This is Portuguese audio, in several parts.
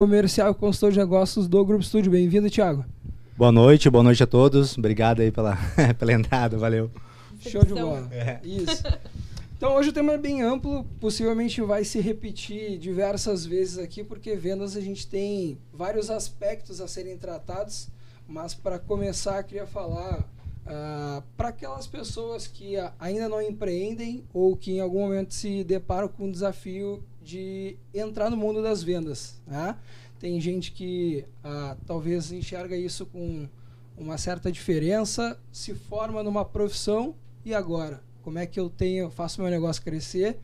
comercial e consultor de negócios do Grupo Estúdio. Bem-vindo, Thiago. Boa noite, boa noite a todos. Obrigado aí pela, pela entrada, valeu. Show de bola. É. Isso. Então hoje o tema é bem amplo, possivelmente vai se repetir diversas vezes aqui, porque vendas a gente tem vários aspectos a serem tratados, mas para começar queria falar uh, para aquelas pessoas que ainda não empreendem ou que em algum momento se deparam com um desafio de entrar no mundo das vendas. Né? Tem gente que ah, talvez enxerga isso com uma certa diferença, se forma numa profissão e agora? Como é que eu tenho, faço meu negócio crescer?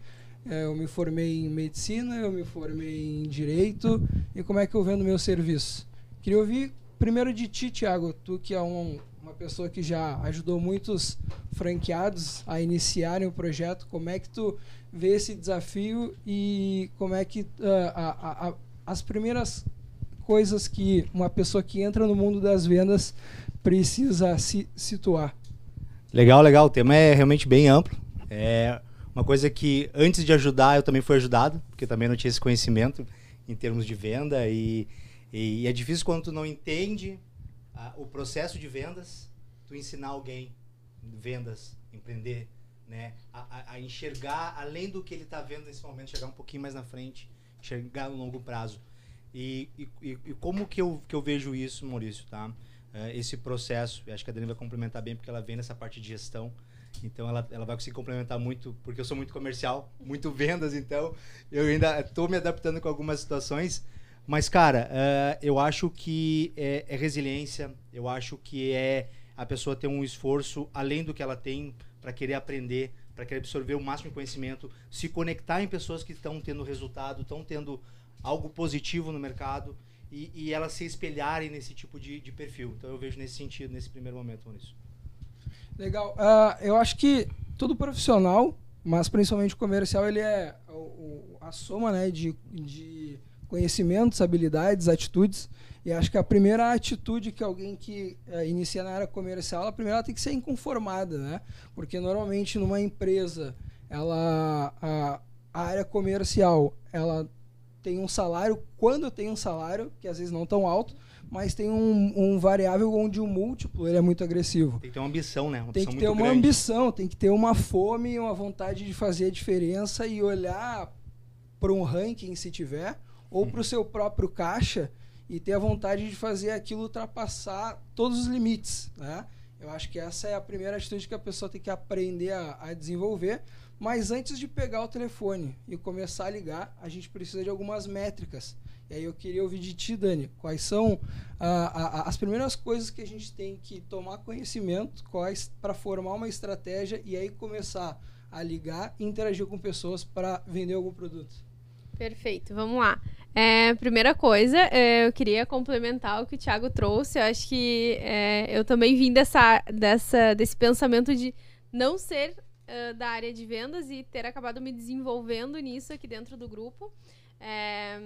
É, eu me formei em medicina, eu me formei em direito e como é que eu vendo meu serviço? Queria ouvir primeiro de ti, Thiago, tu que é um, uma pessoa que já ajudou muitos franqueados a iniciarem o projeto, como é que tu ver esse desafio e como é que uh, a, a, as primeiras coisas que uma pessoa que entra no mundo das vendas precisa se situar. Legal, legal. O tema é realmente bem amplo. É uma coisa que antes de ajudar eu também fui ajudado, porque também não tinha esse conhecimento em termos de venda e, e, e é difícil quando tu não entende o processo de vendas, tu ensinar alguém vendas, empreender, né? A, a, enxergar além do que ele está vendo nesse momento, chegar um pouquinho mais na frente, enxergar no longo prazo. E, e, e como que eu, que eu vejo isso, Maurício, tá? Uh, esse processo, acho que a Adriana vai complementar bem, porque ela vem nessa parte de gestão. Então ela, ela vai conseguir complementar muito, porque eu sou muito comercial, muito vendas, então eu ainda estou me adaptando com algumas situações. Mas, cara, uh, eu acho que é, é resiliência, eu acho que é a pessoa ter um esforço além do que ela tem para querer aprender, para querer absorver o máximo de conhecimento, se conectar em pessoas que estão tendo resultado, estão tendo algo positivo no mercado e, e elas se espelharem nesse tipo de, de, perfil. Então eu vejo nesse sentido, nesse primeiro momento, Maurício. Legal. Uh, eu acho que todo profissional, mas principalmente comercial, ele é o, o, a soma né, de, de conhecimentos, habilidades, atitudes. E acho que a primeira atitude que alguém que é, inicia na área comercial, a primeira tem que ser inconformada, né? Porque normalmente numa empresa, ela a, a área comercial, ela tem um salário, quando tem um salário, que às vezes não tão alto, mas tem um, um variável onde o múltiplo ele é muito agressivo. Tem que ter uma ambição, né? Uma tem que ter uma grande. ambição, tem que ter uma fome, uma vontade de fazer a diferença e olhar para um ranking, se tiver, ou para o seu próprio caixa e ter a vontade de fazer aquilo ultrapassar todos os limites, né? Eu acho que essa é a primeira atitude que a pessoa tem que aprender a, a desenvolver. Mas antes de pegar o telefone e começar a ligar, a gente precisa de algumas métricas. E aí eu queria ouvir de ti, Dani, quais são a, a, as primeiras coisas que a gente tem que tomar conhecimento, quais para formar uma estratégia e aí começar a ligar e interagir com pessoas para vender algum produto. Perfeito, vamos lá. É, primeira coisa, é, eu queria complementar o que o Thiago trouxe. Eu acho que é, eu também vim dessa, dessa, desse pensamento de não ser uh, da área de vendas e ter acabado me desenvolvendo nisso aqui dentro do grupo. É,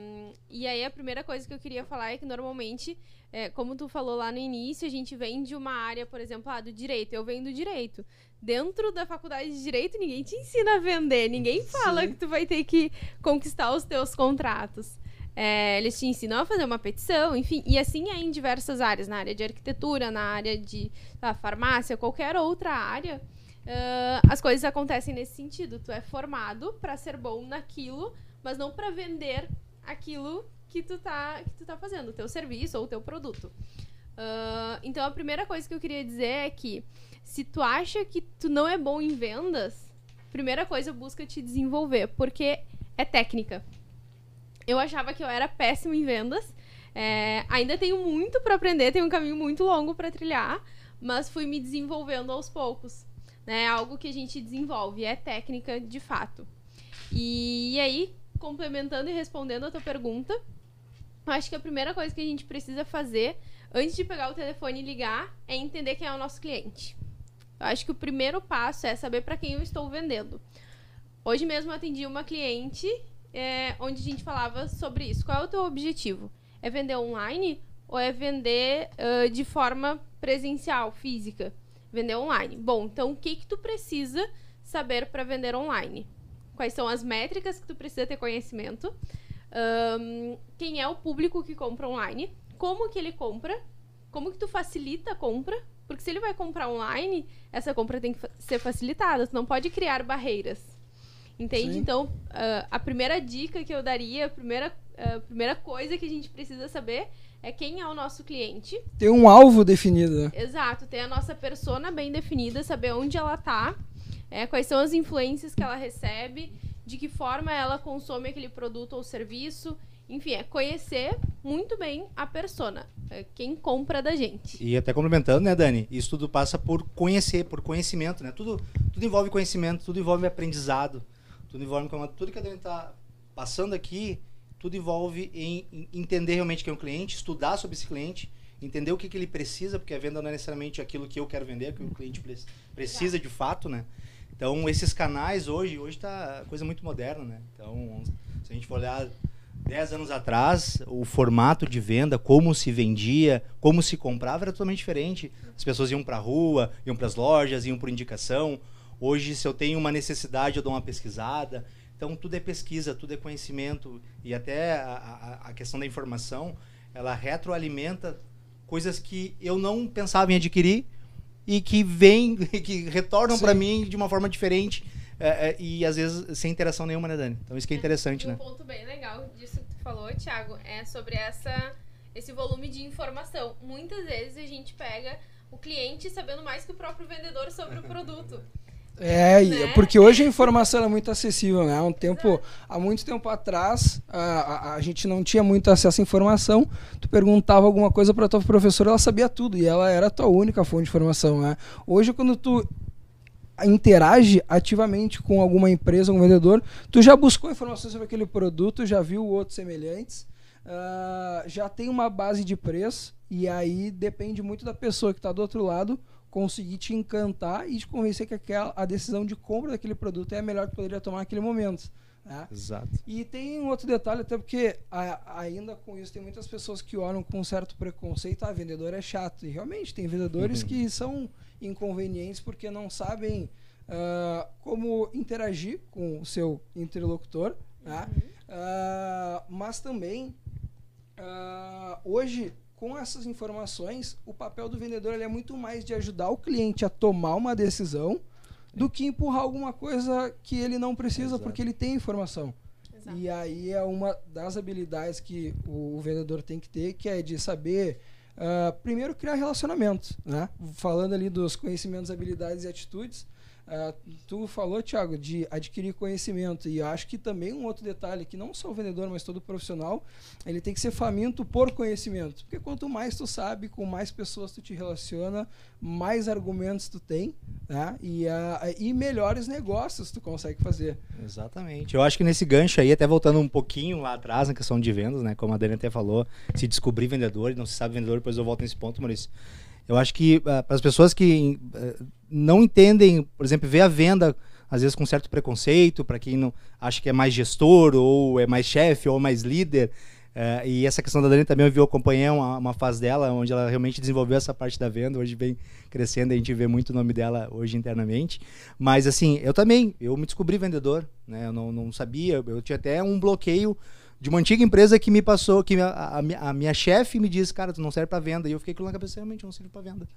e aí a primeira coisa que eu queria falar é que normalmente, é, como tu falou lá no início, a gente vem de uma área, por exemplo, ah, do direito. Eu venho do direito. Dentro da faculdade de direito, ninguém te ensina a vender, ninguém fala Sim. que tu vai ter que conquistar os teus contratos. É, eles te ensinam a fazer uma petição, enfim, e assim é em diversas áreas, na área de arquitetura, na área de tá, farmácia, qualquer outra área. Uh, as coisas acontecem nesse sentido. Tu é formado para ser bom naquilo, mas não para vender aquilo que tu tá que tu tá fazendo, o teu serviço ou o teu produto. Uh, então a primeira coisa que eu queria dizer é que se tu acha que tu não é bom em vendas, primeira coisa busca te desenvolver, porque é técnica. Eu achava que eu era péssimo em vendas. É, ainda tenho muito para aprender, tenho um caminho muito longo para trilhar, mas fui me desenvolvendo aos poucos. Né? É algo que a gente desenvolve, é técnica de fato. E, aí, complementando e respondendo a tua pergunta, acho que a primeira coisa que a gente precisa fazer antes de pegar o telefone e ligar é entender quem é o nosso cliente. Eu acho que o primeiro passo é saber para quem eu estou vendendo. Hoje mesmo eu atendi uma cliente é, onde a gente falava sobre isso. Qual é o teu objetivo? É vender online ou é vender uh, de forma presencial, física? Vender online. Bom, então o que que tu precisa saber para vender online? quais são as métricas que tu precisa ter conhecimento, um, quem é o público que compra online, como que ele compra, como que tu facilita a compra, porque se ele vai comprar online, essa compra tem que ser facilitada, tu não pode criar barreiras. Entende? Sim. Então, uh, a primeira dica que eu daria, a primeira, uh, primeira coisa que a gente precisa saber é quem é o nosso cliente. Tem um alvo definido. Né? Exato, ter a nossa persona bem definida, saber onde ela tá, é, quais são as influências que ela recebe, de que forma ela consome aquele produto ou serviço. Enfim, é conhecer muito bem a persona, é quem compra da gente. E até complementando, né, Dani? Isso tudo passa por conhecer, por conhecimento, né? Tudo, tudo envolve conhecimento, tudo envolve aprendizado, tudo envolve tudo que a Dani está passando aqui, tudo envolve em, entender realmente quem é o cliente, estudar sobre esse cliente, entender o que, que ele precisa, porque a venda não é necessariamente aquilo que eu quero vender, que o cliente precisa de fato, né? Então, esses canais hoje, hoje está coisa muito moderna, né? Então, se a gente for olhar 10 anos atrás, o formato de venda, como se vendia, como se comprava era totalmente diferente. As pessoas iam para a rua, iam para as lojas, iam por indicação. Hoje, se eu tenho uma necessidade, eu dou uma pesquisada. Então, tudo é pesquisa, tudo é conhecimento. E até a, a, a questão da informação, ela retroalimenta coisas que eu não pensava em adquirir e que vêm, que retornam para mim de uma forma diferente é, é, e às vezes sem interação nenhuma, né, Dani? Então isso que é interessante, um né? Um ponto bem legal disso que tu falou, Thiago, é sobre essa, esse volume de informação. Muitas vezes a gente pega o cliente sabendo mais que o próprio vendedor sobre o produto. É, né? porque hoje a informação é muito acessível, né? Há um tempo, há muito tempo atrás, a, a, a, gente não tinha muito acesso à informação. Tu perguntava alguma coisa para tua professora, ela sabia tudo e ela era a tua única fonte de informação, né? Hoje, quando tu interage ativamente com alguma empresa, algum vendedor, tu já buscou informações sobre aquele produto, já viu outros semelhantes, uh, já tem uma base de preço e aí depende muito da pessoa que está do outro lado conseguir te encantar e te convencer que aquela, a decisão de compra daquele produto é a melhor que poderia tomar naquele momento. Né? Exato. E tem um outro detalhe, até porque a, ainda com isso tem muitas pessoas que olham com um certo preconceito, ah, vendedor é chato. E realmente tem vendedores uhum. que são inconvenientes porque não sabem uh, como interagir com o seu interlocutor. Né? Uhum. Uh, mas também, uh, hoje, com essas informações, o papel do vendedor é muito mais de ajudar o cliente a tomar uma decisão do que empurrar alguma coisa que ele não precisa, Exato. porque ele tem informação. Exato. E aí é uma das habilidades que o, vendedor tem que ter, que é de saber, uh, primeiro, criar relacionamentos. Né? Falando ali dos conhecimentos, habilidades e atitudes, Uh, tu falou, Thiago, de adquirir conhecimento e acho que também um outro detalhe que não só o vendedor, mas todo profissional, ele tem que ser faminto por conhecimento, porque quanto mais tu sabe, com mais pessoas tu te relaciona, mais argumentos tu tem, né? E, uh, e melhores negócios tu consegue fazer. Exatamente. Eu acho que nesse gancho aí, até voltando um pouquinho lá atrás na questão de vendas, né? Como a Dani até falou, se descobrir vendedor e não se sabe vendedor, depois eu volto nesse ponto, Maurício. Eu acho que uh, para as pessoas que uh, não entendem, por exemplo, ver a venda às vezes com certo preconceito, para quem não acha que é mais gestor ou é mais chefe ou mais líder. Uh, e essa questão da Dani também eu vi, eu acompanhei uma, uma, fase dela onde ela realmente desenvolveu essa parte da venda, hoje vem crescendo, a gente vê muito o nome dela hoje internamente. Mas assim, eu também, eu me descobri vendedor, né? Eu não, não sabia, eu tinha até um bloqueio de uma antiga empresa que me passou, que a, a, a minha chefe me disse, cara, tu não serve para venda. E eu fiquei com na cabeça, realmente, eu não serve para venda.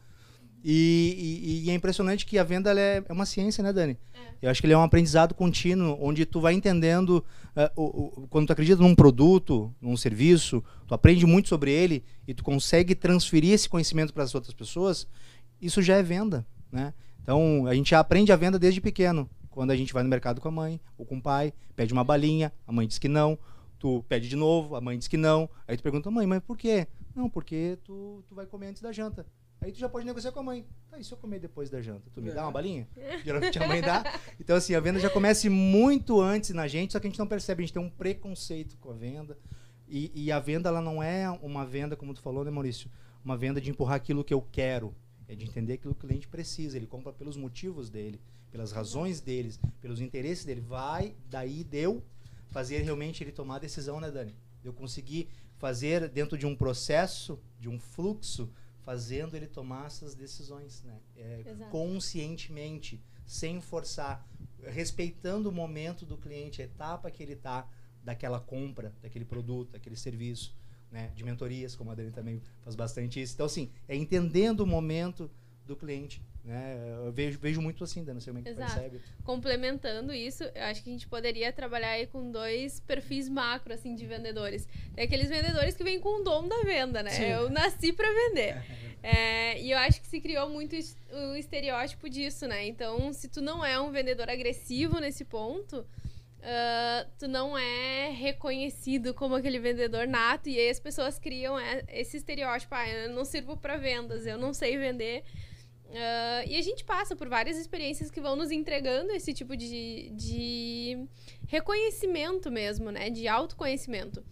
E, e, e, é impressionante que a venda é, é, uma ciência, né, Dani? É. Eu acho que ele é um aprendizado contínuo, onde tu vai entendendo, uh, o, o, quando tu acredita num produto, num serviço, tu aprende muito sobre ele e tu consegue transferir esse conhecimento para as outras pessoas, isso já é venda, né? Então, a gente já aprende a venda desde pequeno. Quando a gente vai no mercado com a mãe ou com o pai, pede uma balinha, a mãe diz que não, tu pede de novo, a mãe diz que não. Aí tu pergunta, mãe, mas por quê? Não, porque tu, tu vai comer antes da janta. Aí tu já pode negociar com a mãe. Tá, e se eu comer depois da janta? Tu me dá uma balinha? Geralmente a mãe dá. Então, assim, a venda já começa muito antes na gente, só que a gente não percebe, a gente tem um preconceito com a venda. E, e a venda, ela não é uma venda, como tu falou, né, Maurício? Uma venda de empurrar aquilo que eu quero. É de entender aquilo que o cliente precisa. Ele compra pelos motivos dele, pelas razões deles, pelos interesses dele. Vai, daí deu, fazer realmente ele tomar a decisão, né, Dani? Eu conseguir fazer dentro de um processo, de um fluxo, fazendo ele tomar essas decisões, né? É, conscientemente, sem forçar, respeitando o momento do cliente, a etapa que ele está, daquela compra, daquele produto, daquele serviço, né? De mentorias, como a Dani também faz bastante isso. Então, assim, é entendendo o momento do cliente. Né? Eu vejo, vejo muito assim, não sei como é que Exato. percebe. Complementando isso, eu acho que a gente poderia trabalhar aí com dois perfis macro, assim, de vendedores. Tem aqueles vendedores que vêm com o dom da venda, né? Sim. Eu nasci para vender. É, e eu acho que se criou muito o estereótipo disso, né? Então, se tu não é um vendedor agressivo nesse ponto, uh, tu não é reconhecido como aquele vendedor nato. E aí as pessoas criam é, esse estereótipo: ah, eu não sirvo para vendas, eu não sei vender. Uh, e a gente passa por várias experiências que vão nos entregando esse tipo de, de reconhecimento mesmo, né? De autoconhecimento.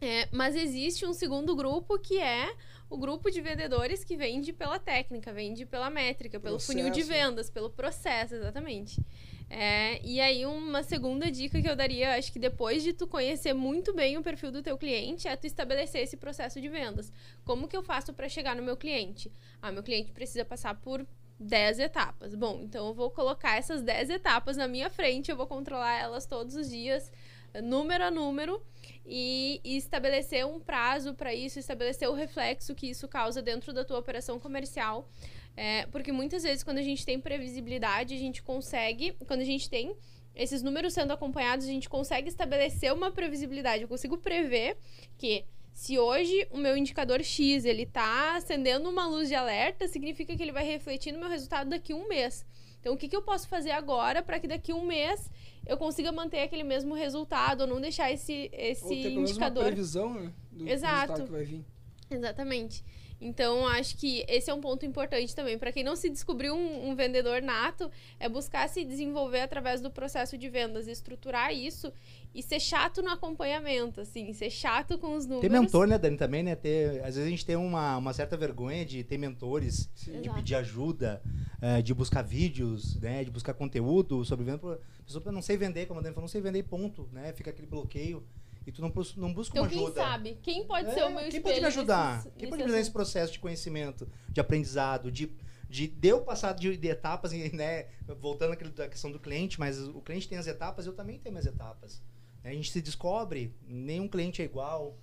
É, mas existe um segundo grupo que é o grupo de vendedores que vende pela técnica, vende pela métrica, pelo processo. funil de vendas, pelo processo, exatamente. É, e aí, uma segunda dica que eu daria, acho que depois de tu conhecer muito bem o perfil do teu cliente, é tu estabelecer esse processo de vendas. Como que eu faço para chegar no meu cliente? Ah, meu cliente precisa passar por 10 etapas. Bom, então eu vou colocar essas 10 etapas na minha frente, eu vou controlar elas todos os dias, número a número, e, e estabelecer um prazo para isso, estabelecer o reflexo que isso causa dentro da tua operação comercial é, porque muitas vezes, quando a gente tem previsibilidade, a gente consegue. Quando a gente tem esses números sendo acompanhados, a gente consegue estabelecer uma previsibilidade. Eu consigo prever que se hoje o meu indicador X ele está acendendo uma luz de alerta, significa que ele vai refletir no meu resultado daqui a um mês. Então, o que, que eu posso fazer agora para que daqui a um mês eu consiga manter aquele mesmo resultado ou não deixar esse, esse ou ter indicador. Uma previsão né, do Exato. resultado que vai vir. Exatamente. Então, acho que esse é um ponto importante também. Para quem não se descobriu um, um, vendedor nato, é buscar se desenvolver através do processo de vendas, estruturar isso e ser chato no acompanhamento, assim, ser chato com os números. Ter mentor, né, Dani, também, né? Ter, às vezes a gente tem uma, uma certa vergonha de ter mentores, Sim. de pedir ajuda, é, de buscar vídeos, né? De buscar conteúdo sobre venda. A pessoa não sei vender, como a Dani falou, não sei vender, ponto, né? Fica aquele bloqueio e tu não, não busca então, uma ajuda. Então, quem sabe? Quem pode é, ser o meu Quem pode me ajudar? Nesses, quem pode me ajudar nesse processo de conhecimento, de aprendizado, de, de, de eu passar de, de etapas, né? Voltando à questão do cliente, mas o cliente tem as etapas, eu também tenho minhas etapas. A gente se descobre, nenhum cliente é igual.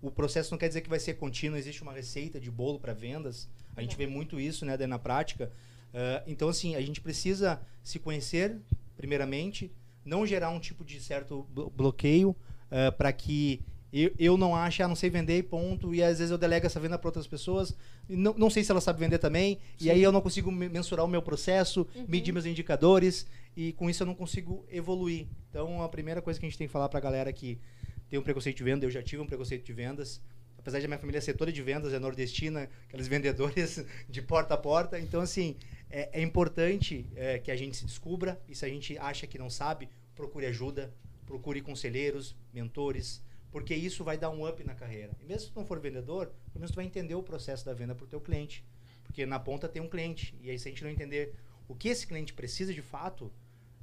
O processo não quer dizer que vai ser contínuo, existe uma receita de bolo para vendas. A gente vê muito isso né, na prática. Uh, então, assim, a gente precisa se conhecer, primeiramente, não gerar um tipo de certo bloqueio, uh, eh, para que eu, eu não ache, ah, não sei vender ponto, e às vezes eu delego essa venda para outras pessoas, não, não sei se ela sabe vender também, Sim. e aí eu não consigo mensurar o meu processo, uhum. medir meus indicadores, e com isso eu não consigo evoluir. Então, a primeira coisa que a gente tem que falar para a galera que tem um preconceito de venda, eu já tive um preconceito de vendas, apesar de minha família ser toda de vendas, é nordestina, aqueles vendedores de porta a porta, então, assim, é, é importante é, que a gente se descubra, e se a gente acha que não sabe, procure ajuda, procure conselheiros, mentores, porque isso vai dar um up na carreira. E mesmo se tu não for vendedor, pelo menos tu vai entender o processo da venda para o teu cliente. Porque na ponta tem um cliente. E aí se a gente não entender o que esse cliente precisa de fato,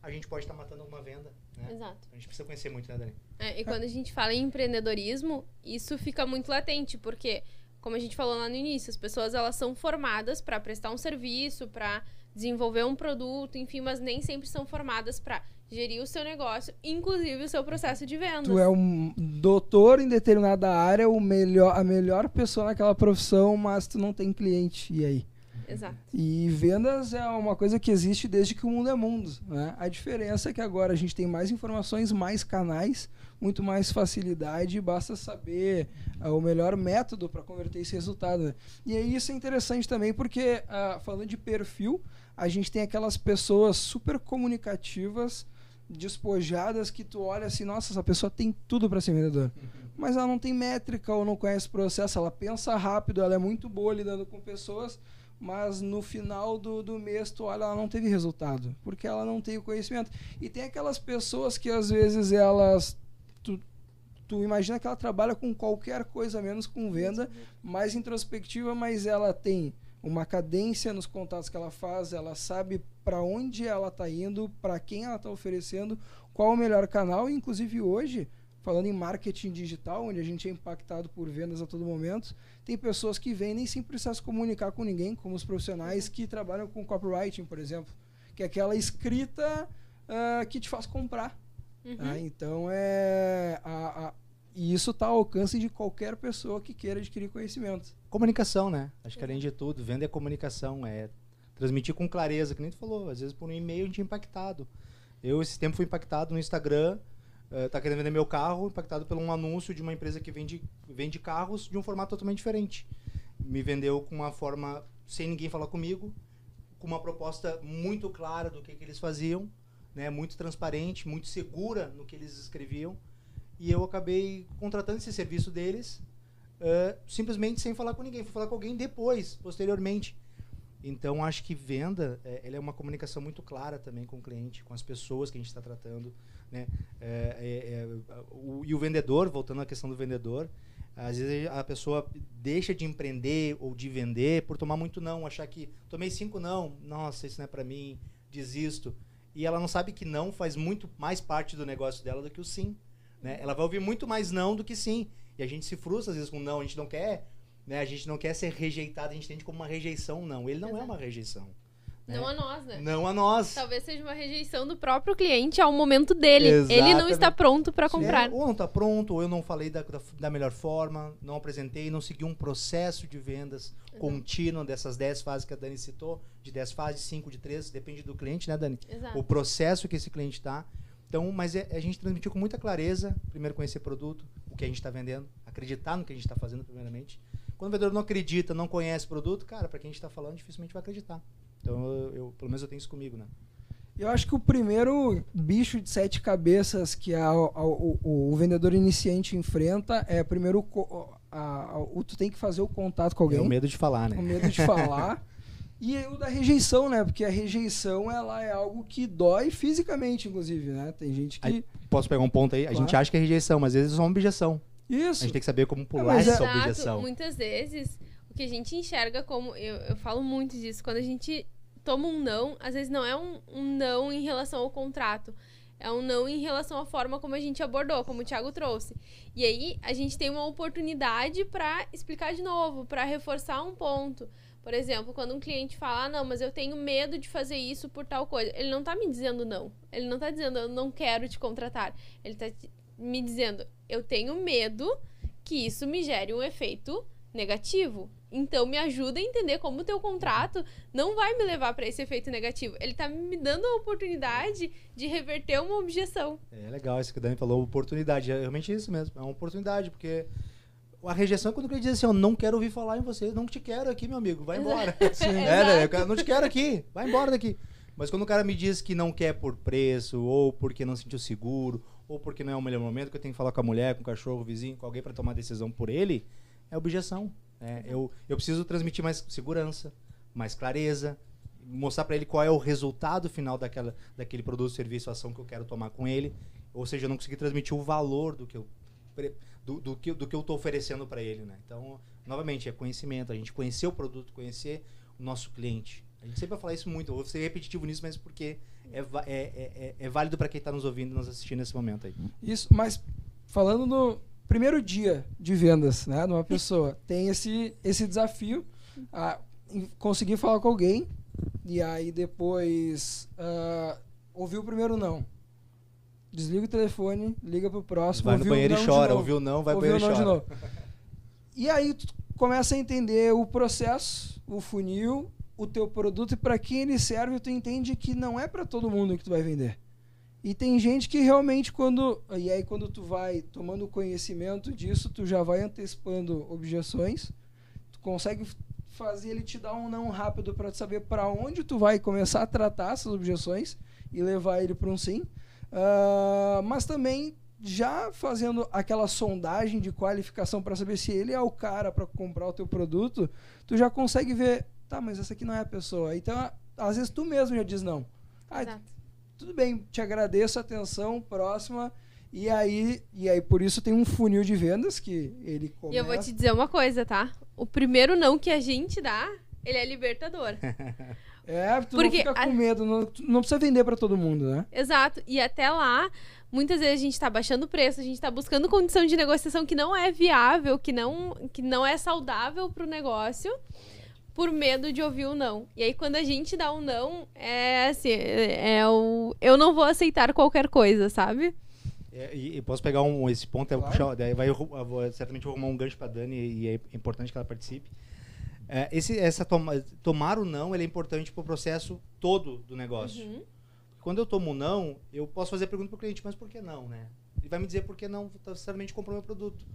a gente pode estar tá matando alguma venda. Né? Exato. A gente precisa conhecer muito, né, Dani? É, e quando a gente fala em empreendedorismo, isso fica muito latente, porque, como a gente falou lá no início, as pessoas elas são formadas para prestar um serviço, para desenvolver um produto, enfim, mas nem sempre são formadas para gerir o seu negócio, inclusive o seu processo de vendas. Tu é um doutor em determinada área, o melhor, a melhor pessoa naquela profissão, mas tu não tem cliente. E aí? Exato. E vendas é uma coisa que existe desde que o mundo é mundo. Né? A diferença é que agora a gente tem mais informações, mais canais, muito mais facilidade, basta saber uh, o melhor método para converter esse resultado. Né? E aí isso é interessante também, porque uh, falando de perfil, a gente tem aquelas pessoas super comunicativas despojadas que tu olha assim, nossa, essa pessoa tem tudo para ser vendedor. Uhum. Mas ela não tem métrica ou não conhece o processo, ela pensa rápido, ela é muito boa lidando com pessoas, mas no final do, do mês tu olha, ela não teve resultado, porque ela não tem o conhecimento. E tem aquelas pessoas que às vezes elas tu, tu imagina que ela trabalha com qualquer coisa menos com venda, mais introspectiva, mas ela tem uma cadência nos contatos que ela faz, ela sabe para onde ela está indo, para quem ela está oferecendo, qual o melhor canal. Inclusive hoje, falando em marketing digital, onde a gente é impactado por vendas a todo momento, tem pessoas que vêm nem sem precisar se comunicar com ninguém, como os profissionais que trabalham com copywriting, por exemplo, que é aquela escrita uh, que te faz comprar. Uhum. Tá? Então é. A, a, e isso está ao alcance de qualquer pessoa que queira adquirir conhecimento. Comunicação, né? Acho que além de tudo, venda é comunicação, é transmitir com clareza, que nem tu falou, às vezes por um e-mail a gente é impactado. Eu esse tempo fui impactado no Instagram, uh, tá querendo vender meu carro, impactado por um anúncio de uma empresa que vende, vende carros de um formato totalmente diferente. Me vendeu com uma forma sem ninguém falar comigo, com uma proposta muito clara do que, que eles faziam, né, muito transparente, muito segura no que eles escreviam. E eu acabei contratando esse serviço deles, uh, simplesmente sem falar com ninguém. Fui falar com alguém depois, posteriormente. Então, acho que venda é, é uma comunicação muito clara também com o cliente, com as pessoas que a gente está tratando. Né? É, é, é, o, e o vendedor, voltando à questão do vendedor, às vezes a pessoa deixa de empreender ou de vender por tomar muito não, achar que tomei cinco não, nossa, isso não é para mim, desisto. E ela não sabe que não faz muito mais parte do negócio dela do que o sim. Né? Ela vai ouvir muito mais não do que sim. E a gente se frustra às vezes com não, a gente não quer né? A gente não quer ser rejeitado, a gente entende como uma rejeição, não. Ele não é Exato. é uma rejeição. Né? Não a nós, né? Não a nós. Talvez seja uma rejeição do próprio cliente ao momento dele. Exatamente. Ele não está pronto para comprar. É, ou não está pronto, ou eu não falei da, da, da, melhor forma, não apresentei, não segui um processo de vendas contínuo dessas 10 fases que a Dani citou, de 10 fases, 5 de 3, depende do cliente, né, Dani? Exato. O processo que esse cliente está. Então, mas é, a gente transmitiu com muita clareza, primeiro conhecer produto, o que a gente está vendendo, acreditar no que a gente está fazendo primeiramente, quando o vendedor não acredita, não conhece o produto, cara, para quem a gente está falando, dificilmente vai acreditar. Então, eu, eu, pelo menos eu tenho isso comigo, né? Eu acho que o primeiro bicho de sete cabeças que a, a, o, o, vendedor iniciante enfrenta é primeiro a, a, tu tem que fazer o contato com alguém. É o medo de falar, né? O medo de falar. e o da rejeição, né? Porque a rejeição ela é algo que dói fisicamente, inclusive, né? Tem gente que. Aí, posso pegar um ponto aí? A gente acha que é rejeição, mas às vezes é uma objeção. Isso. A gente tem que saber como pular é, essa objeção. Muitas vezes, o que a gente enxerga como. Eu, eu falo muito disso. Quando a gente toma um não, às vezes não é um, um não em relação ao contrato. É um não em relação à forma como a gente abordou, como o Thiago trouxe. E aí, a gente tem uma oportunidade para explicar de novo, para reforçar um ponto. Por exemplo, quando um cliente fala, ah, não, mas eu tenho medo de fazer isso por tal coisa. Ele não tá me dizendo não. Ele não tá dizendo, eu não quero te contratar. Ele tá me dizendo, eu tenho medo que isso me gere um efeito negativo. Então me ajuda a entender como o teu contrato não vai me levar para esse efeito negativo. Ele tá me dando a oportunidade de reverter uma objeção. É legal isso que o Dani falou, oportunidade. É realmente isso mesmo, é uma oportunidade, porque a rejeição é quando ele diz assim, eu não quero ouvir falar em você, não te quero aqui, meu amigo, vai embora. Sim, é, né? Eu não te quero aqui, vai embora daqui. Mas quando o cara me diz que não quer por preço, ou porque não sentiu seguro, ou porque não é o melhor momento, que eu tenho que falar com a mulher, com o cachorro, o vizinho, com alguém para tomar decisão por ele, é objeção. Né? Eu, eu preciso transmitir mais segurança, mais clareza, mostrar para ele qual é o resultado final daquela, daquele produto, serviço, ação que eu quero tomar com ele. Ou seja, eu não consegui transmitir o valor do que eu do, do que, do que eu estou oferecendo para ele, né? Então, novamente, é conhecimento, a gente conhecer o produto, conhecer o nosso cliente. A gente sempre vai falar isso muito, eu vou ser repetitivo nisso, mas porque é, é, é, é válido para quem está nos ouvindo e nos assistindo nesse momento aí. Isso, mas falando no primeiro dia de vendas, né, de uma pessoa, tem esse, esse desafio, a conseguir falar com alguém e aí depois uh, ouvir o primeiro não. Desliga o telefone, liga pro próximo. Vai no banheiro e chora, ouviu não, vai ouviu banheiro e chora. E aí tu começa a entender o processo, o funil, o teu produto e para quem ele serve, tu entende que não é para todo mundo que tu vai vender. E tem gente que realmente quando e aí quando tu vai tomando conhecimento disso, tu já vai antecipando objeções, tu consegue fazer ele te dar um não rápido para saber para onde tu vai começar a tratar essas objeções e levar ele para um sim. Uh, mas também já fazendo aquela sondagem de qualificação para saber se ele é o cara para comprar o teu produto, tu já consegue ver Tá, mas essa aqui não é a pessoa. Então, às vezes tu mesmo já diz não. Ah, tudo bem, te agradeço a atenção, próxima. E aí, e aí, por isso tem um funil de vendas que ele começa... E eu vou te dizer uma coisa, tá? O primeiro não que a gente dá, ele é libertador. é, tu Porque não fica com medo, não, não precisa vender para todo mundo, né? Exato. E até lá, muitas vezes a gente está baixando o preço, a gente está buscando condição de negociação que não é viável, que não, que não é saudável para o negócio por medo de ouvir o não. E aí, quando a gente dá um não, é assim, é o eu não vou aceitar qualquer coisa, sabe? É, e, e, posso pegar um, esse ponto, claro. puxar, daí vai, eu vou certamente arrumar um gancho para Dani e é importante que ela participe. É, esse, essa toma, tomar o não ele é importante para o processo todo do negócio. Uhum. Quando eu tomo não, eu posso fazer a pergunta para o cliente, mas por que não, né? Ele vai me dizer por que não necessariamente comprou meu produto.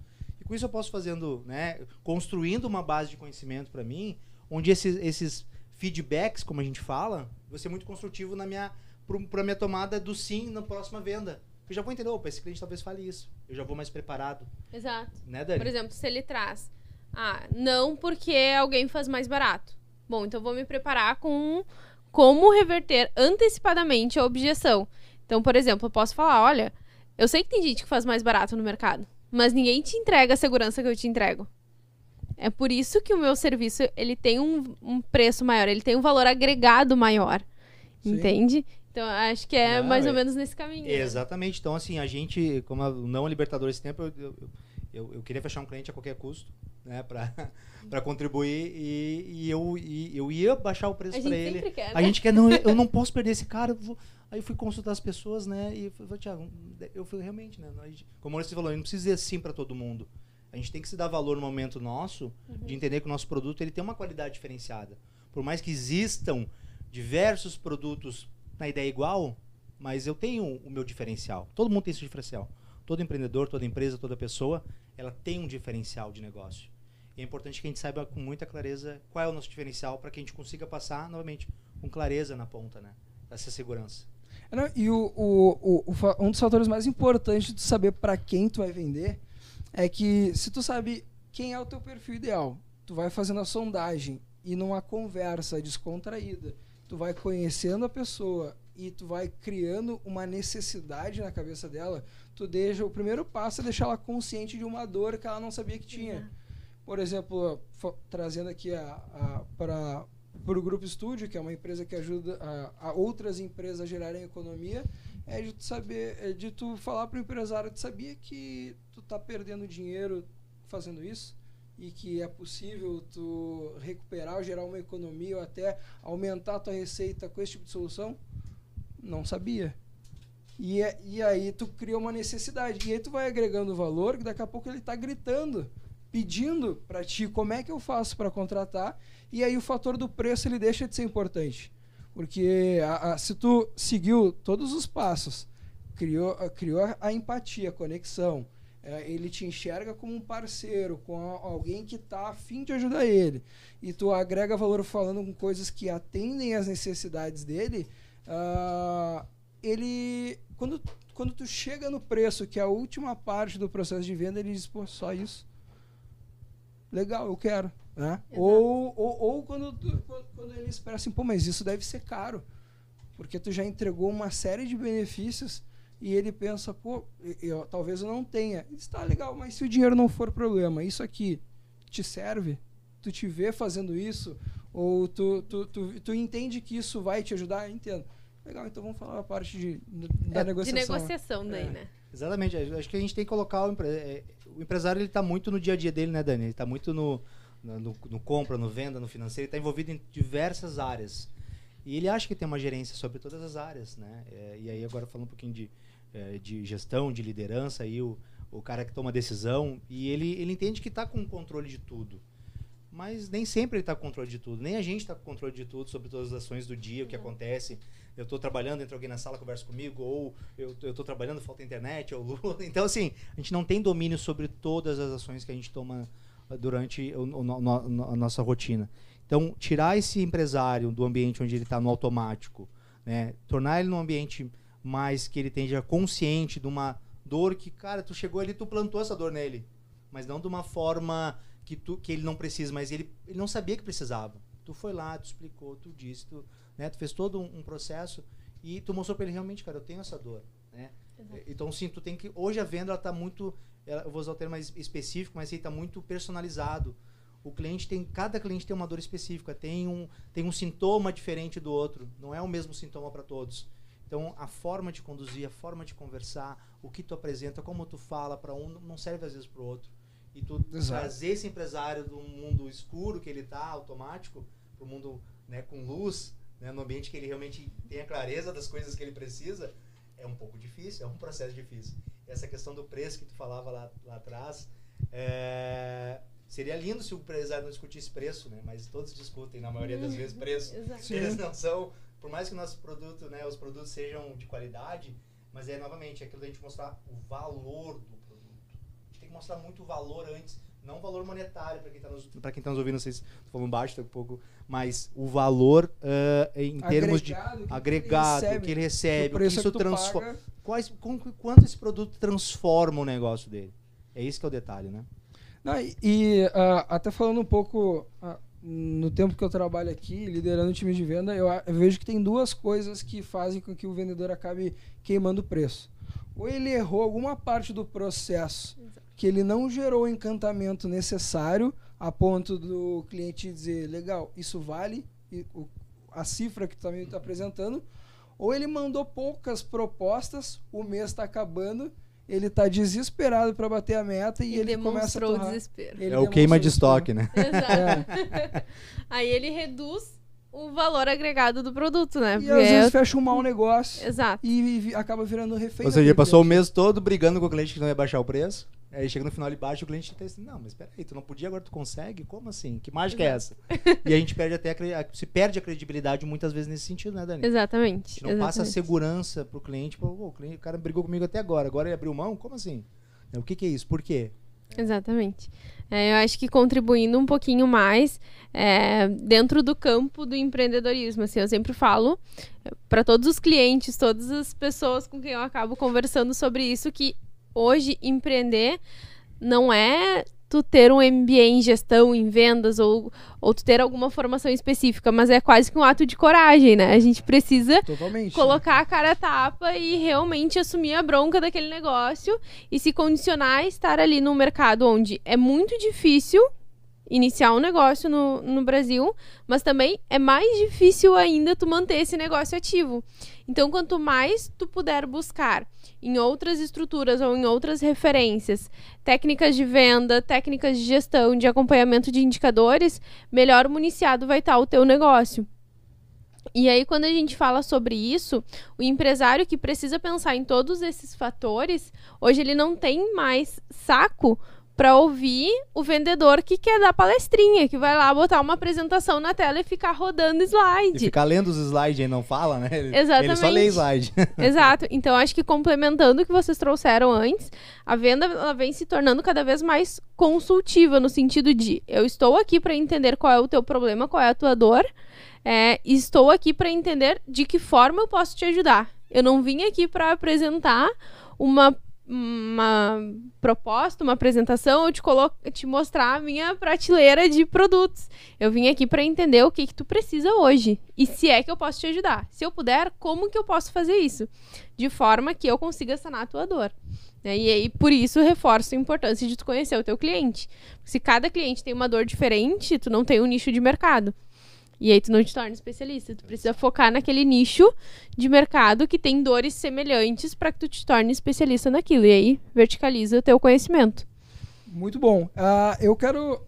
E com isso eu posso fazendo, né, construindo uma base de conhecimento para mim, onde esses, esses feedbacks, como a gente fala, vai ser muito construtivo na minha para minha tomada do sim na próxima venda. Eu já vou entender, opa, esse cliente talvez fale isso. Eu já vou mais preparado. Exato. Né, Dani? Por exemplo, se ele traz ah, não porque alguém faz mais barato. Bom, então vou me preparar com como reverter antecipadamente a objeção. Então, por exemplo, eu posso falar, olha, eu sei que tem gente que faz mais barato no mercado, mas ninguém te entrega a segurança que eu te entrego. É por isso que o meu serviço ele tem um, um preço maior, ele tem um valor agregado maior. Sim. Entende? Então, acho que é não, mais ou é... menos nesse caminho. Né? Exatamente. Né? Então, assim, a gente, como não libertador esse tempo, eu, eu, eu, eu, queria fechar um cliente a qualquer custo né, para contribuir e, e, eu, e eu ia baixar o preço para ele. Quer, né? A gente quer, não, eu não posso perder esse cara. Aí fui consultar as pessoas, né, e falei, Tiago, eu fui realmente, né, como você falou, a gente não precisa dizer sim para todo mundo. A gente tem que se dar valor no momento nosso uhum. de entender que o nosso produto ele tem uma qualidade diferenciada. Por mais que existam diversos produtos na ideia igual, mas eu tenho o meu diferencial. Todo mundo tem esse diferencial. Todo empreendedor, toda empresa, toda pessoa, ela tem um diferencial de negócio. E é importante que a gente saiba com muita clareza qual é o nosso diferencial para que a gente consiga passar, novamente, com clareza na ponta, né? Essa segurança. Não, e o, o, o, um dos fatores mais importantes de saber para quem tu vai vender é que se tu sabe quem é o teu perfil ideal, tu vai fazendo a sondagem e numa conversa descontraída, tu vai conhecendo a pessoa e tu vai criando uma necessidade na cabeça dela, tu deixa o primeiro passo é deixar ela consciente de uma dor que ela não sabia que tinha. Uhum. Por exemplo, trazendo aqui para o Grupo Estúdio, que é uma empresa que ajuda a, a, outras empresas a gerarem economia, é de tu saber, é de tu falar para o empresário, tu sabia que tu tá perdendo dinheiro fazendo isso? E que é possível tu recuperar gerar uma economia ou até aumentar tua receita com esse tipo de solução? Não sabia. E, é, e aí tu cria uma necessidade. E aí tu vai agregando valor, que daqui a pouco ele está gritando pedindo para ti como é que eu faço para contratar e aí o fator do preço ele deixa de ser importante. Porque a, a, se tu seguiu todos os passos criou criou a, a empatia a conexão é, ele te enxerga como um parceiro com alguém que está afim de ajudar ele e tu agrega valor falando com coisas que atendem às necessidades dele uh, ele quando quando tu chega no preço que é a última parte do processo de venda ele diz pô só isso legal, eu quero. Né? Ou, ou, ou quando, quando ele espera assim, pô, mas isso deve ser caro. Porque tu já entregou uma série de benefícios e ele pensa, pô, eu, talvez eu não tenha. Está legal, mas se o dinheiro não for problema, isso aqui te serve? Tu te vê fazendo isso? Ou tu, tu, tu, tu entende que isso vai te ajudar? Entendo. Legal, então vamos falar a parte de, da é, negociação. De negociação daí, é. né? Exatamente. Acho que a gente tem que colocar o, empre... É, o empresário ele está muito no dia a dia dele, né, Dani? Ele está muito no, no, no, compra, no venda, no financeiro. Ele está envolvido em diversas áreas. E ele acha que tem uma gerência sobre todas as áreas, né? É, e aí agora falando um pouquinho de, é, de gestão, de liderança, aí o, o cara que toma decisão e ele, ele entende que está com controle de tudo. Mas nem sempre ele está com controle de tudo. Nem a gente está com controle de tudo sobre todas as ações do dia, o que acontece eu estou trabalhando, entra alguém na sala, conversa comigo, ou eu estou trabalhando, falta internet, ou Lula. Então, assim, a gente não tem domínio sobre todas as ações que a gente toma ah, durante o, o, no, a nossa rotina. Então, tirar esse empresário do ambiente onde ele está no automático, né, tornar ele num ambiente mais que ele esteja consciente de uma dor que, cara, tu chegou ali, tu plantou essa dor nele, mas não de uma forma que, tu, que ele não precisa, mas ele, ele não sabia que precisava. Tu foi lá, tu explicou, tu disse, tu, né? Tu fez todo um, um processo e tu mostrou para ele realmente, cara, eu tenho essa dor, né? Então sim, tu tem que hoje a venda ela tá muito, eu vou usar o termo mais específico, mas ele tá muito personalizado. O cliente tem, cada cliente tem uma dor específica, tem um, tem um sintoma diferente do outro, não é o mesmo sintoma para todos. Então, a forma de conduzir, a forma de conversar, o que tu apresenta, como tu fala para um, não serve às vezes para o outro. E tu Exato. trazer esse empresário do mundo escuro que ele tá, automático, para o mundo né, com luz, né, no ambiente que ele realmente tenha clareza das coisas que ele precisa, é um pouco difícil, é um processo difícil. essa questão do preço que tu falava lá, lá atrás. É, seria lindo se o empresário não discutisse preço, né? Mas todos discutem, na maioria das vezes, preço. Eles não são, por mais que o nosso produto, né, os produtos sejam de qualidade, mas é novamente é aquilo da gente mostrar o valor do produto. A gente tem que mostrar muito valor antes não o valor monetário para quem está nos, pra quem tá nos ouvindo, não sei se estou falando baixo, tá um pouco, mas o valor uh, em agregado, termos de que agregado, o que ele recebe, o que isso transforma. Quais, com, quanto esse produto transforma o negócio dele? É isso que é o detalhe, né? Não, e uh, até falando um pouco uh, no tempo que eu trabalho aqui, liderando o time de venda, eu, eu, vejo que tem duas coisas que fazem com que o vendedor acabe queimando o preço. Ou ele errou alguma parte do processo Exato que ele não gerou o encantamento necessário a ponto do cliente dizer, legal, isso vale a cifra que tu também está apresentando, ou ele mandou poucas propostas, o mês está acabando, ele está desesperado para bater a meta e, e ele começa a torrar. desespero. Ele é o queima de estoque, né? Exato. É. Aí ele reduz o valor agregado do produto, né? E Porque às vezes fecha um mau negócio. Exato. E, e acaba virando refém. Ou seja, passou o mês todo brigando com o cliente que não ia baixar o preço. Aí chega no final e baixa o cliente tá assim, não, mas peraí, tu não podia, agora tu consegue? Como assim? Que mágica é essa? e a gente perde até a, se perde a credibilidade muitas vezes nesse sentido, né, Dani? Exatamente. A gente não exatamente. passa a segurança pro cliente, pô, o, cliente, o cara brigou comigo até agora, agora ele abriu mão? Como assim? O que, que é isso? Por quê? Exatamente. É, eu acho que contribuindo um pouquinho mais é, dentro do campo do empreendedorismo, assim, eu sempre falo para todos os clientes, todas as pessoas com quem eu acabo conversando sobre isso, que hoje empreender não é tu ter um MBA em gestão, em vendas ou, ou tu ter alguma formação específica, mas é quase que um ato de coragem, né? A gente precisa Totalmente, colocar a cara a tapa e realmente assumir a bronca daquele negócio e se condicionar a estar ali num mercado onde é muito difícil iniciar um negócio no, no Brasil, mas também é mais difícil ainda tu manter esse negócio ativo. Então, quanto mais tu puder buscar em outras estruturas ou em outras referências, técnicas de venda, técnicas de gestão, de acompanhamento de indicadores, melhor municiado vai estar o teu negócio. E aí, quando a gente fala sobre isso, o empresário que precisa pensar em todos esses fatores, hoje ele não tem mais saco para ouvir o vendedor que quer dar palestrinha, que vai lá botar uma apresentação na tela e ficar rodando slide. E ficar lendo os slides e não fala, né? Ele, Exatamente. Ele só lê slide. Exato. Então, acho que complementando o que vocês trouxeram antes, a venda ela vem se tornando cada vez mais consultiva, no sentido de eu estou aqui para entender qual é o teu problema, qual é a tua dor, é, estou aqui para entender de que forma eu posso te ajudar. Eu não vim aqui para apresentar uma uma proposta, uma apresentação, eu te, te mostrar a minha prateleira de produtos. Eu vim aqui para entender o que, que tu precisa hoje e se é que eu posso te ajudar. Se eu puder, como que eu posso fazer isso? De forma que eu consiga sanar a tua dor. Né? E aí, por isso, reforço a importância de tu conhecer o teu cliente. Se cada cliente tem uma dor diferente, tu não tem um nicho de mercado. E aí tu não te torna especialista. Tu precisa focar naquele nicho de mercado que tem dores semelhantes para que tu te torne especialista naquilo. E aí verticaliza o teu conhecimento. Muito bom. Uh, eu quero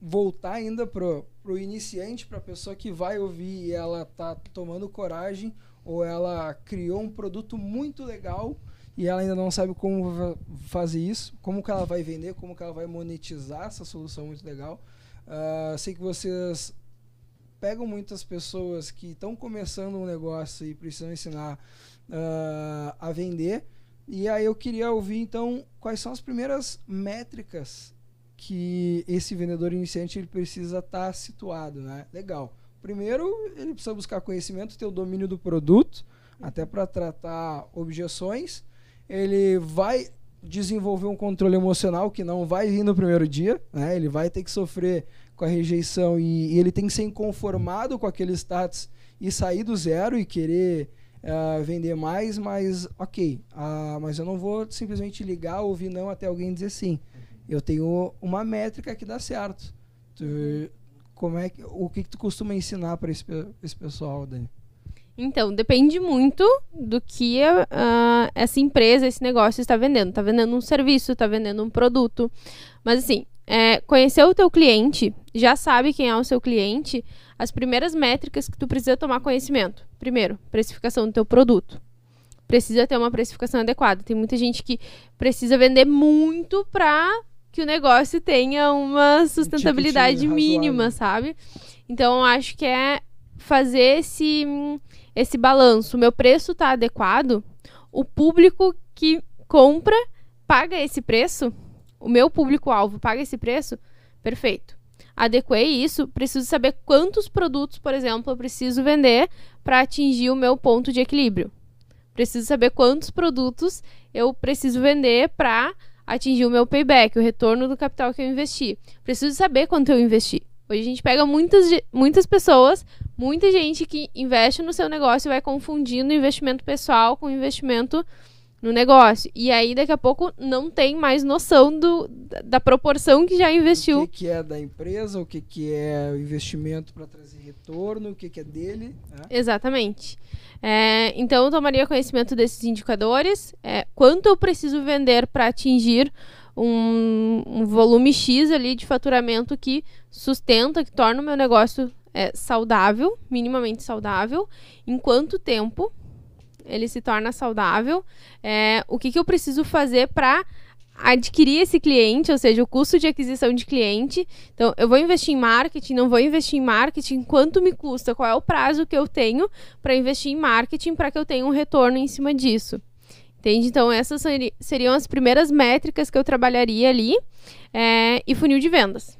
voltar ainda pro, pro iniciante, para a pessoa que vai ouvir e ela tá tomando coragem ou ela criou um produto muito legal e ela ainda não sabe como fazer isso, como que ela vai vender, como que ela vai monetizar essa solução muito legal. Uh, sei que vocês pegam muitas pessoas que estão começando um negócio e precisam ensinar uh, a vender. E aí eu queria ouvir então quais são as primeiras métricas que esse vendedor iniciante ele precisa estar tá situado, né? Legal. Primeiro, ele precisa buscar conhecimento, ter o domínio do produto, até para tratar objeções. Ele vai desenvolver um controle emocional que não vai vir no primeiro dia, né? Ele vai ter que sofrer com a rejeição e, e ele tem que ser inconformado com aquele status e sair do zero e querer uh, vender mais, mas ok, uh, mas eu não vou simplesmente ligar, ouvir não até alguém dizer sim. Eu tenho uma métrica que dá certo. Tu, como é que, o que, que tu costuma ensinar para esse, esse pessoal, Dani? Então, depende muito do que uh, essa empresa, esse negócio está vendendo. Está vendendo um serviço, está vendendo um produto. Mas assim, é, conhecer o teu cliente, já sabe quem é o seu cliente, as primeiras métricas que tu precisa tomar conhecimento. Primeiro, precificação do teu produto. precisa ter uma precificação adequada. Tem muita gente que precisa vender muito para que o negócio tenha uma sustentabilidade um mínima, sabe? Então, eu acho que é fazer esse, esse balanço. O meu preço está adequado? O público que compra paga esse preço? O meu público-alvo paga esse preço? Perfeito. Adequei isso, preciso saber quantos produtos, por exemplo, eu preciso vender para atingir o meu ponto de equilíbrio. Preciso saber quantos produtos eu preciso vender para atingir o meu payback, o retorno do capital que eu investi. Preciso saber quanto eu investi. Hoje a gente pega muitas, muitas pessoas, muita gente que investe no seu negócio e vai confundindo investimento pessoal com investimento no negócio. E aí, daqui a pouco, não tem mais noção do, da proporção que já investiu. O que, que é da empresa, o que, que é o investimento para trazer retorno, o que, que é dele. Né? Exatamente. É, então, eu tomaria conhecimento desses indicadores. É, quanto eu preciso vender para atingir um, um, volume X ali de faturamento que sustenta, que torna o meu negócio é, saudável, minimamente saudável. Em quanto tempo ele se torna saudável? É, o que, que eu preciso fazer para adquirir esse cliente, ou seja, o custo de aquisição de cliente. Então, eu vou investir em marketing, não vou investir em marketing, quanto me custa, qual é o prazo que eu tenho para investir em marketing para que eu tenha um retorno em cima disso. Entende? Então, essas seriam as primeiras métricas que eu trabalharia ali. É, e funil de vendas.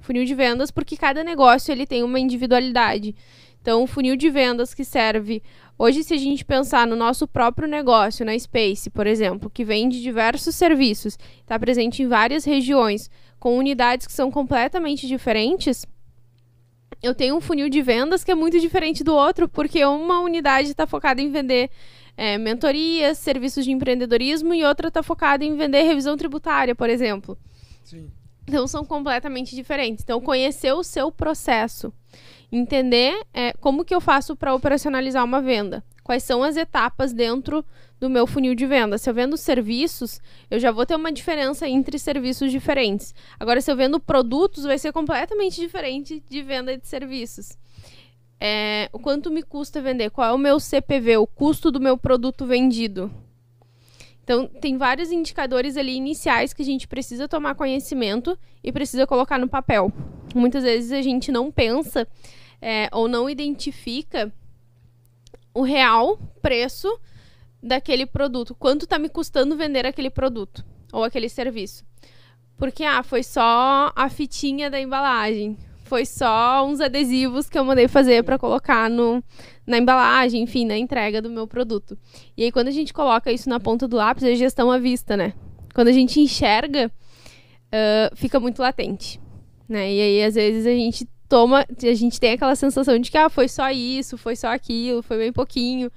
Funil de vendas, porque cada negócio ele tem uma individualidade. Então, o funil de vendas que serve Hoje, se a gente pensar no nosso próprio negócio, na Space, por exemplo, que vende diversos serviços, está presente em várias regiões, com unidades que são completamente diferentes, eu tenho um funil de vendas que é muito diferente do outro, porque uma unidade está focada em vender é, mentorias, serviços de empreendedorismo, e outra está focada em vender revisão tributária, por exemplo. Sim. Então, são completamente diferentes. Então, conhecer o seu processo entender é, como que eu faço para operacionalizar uma venda. Quais são as etapas dentro do meu funil de venda? Se eu vendo serviços, eu já vou ter uma diferença entre serviços diferentes. Agora, se eu vendo produtos, vai ser completamente diferente de venda de serviços. É, o quanto me custa vender? Qual é o meu CPV, o custo do meu produto vendido? Então, tem vários indicadores ali iniciais que a gente precisa tomar conhecimento e precisa colocar no papel. Muitas vezes a gente não pensa é, ou não identifica o real preço daquele produto. Quanto está me custando vender aquele produto ou aquele serviço? Porque, ah, foi só a fitinha da embalagem. Foi só uns adesivos que eu mandei fazer para colocar no, na embalagem, enfim, na entrega do meu produto. E aí, quando a gente coloca isso na ponta do lápis, é gestão à vista, né? Quando a gente enxerga, uh, fica muito latente. Né? E aí, às vezes, a gente toma, a gente tem aquela sensação de que ah, foi só isso, foi só aquilo, foi bem pouquinho.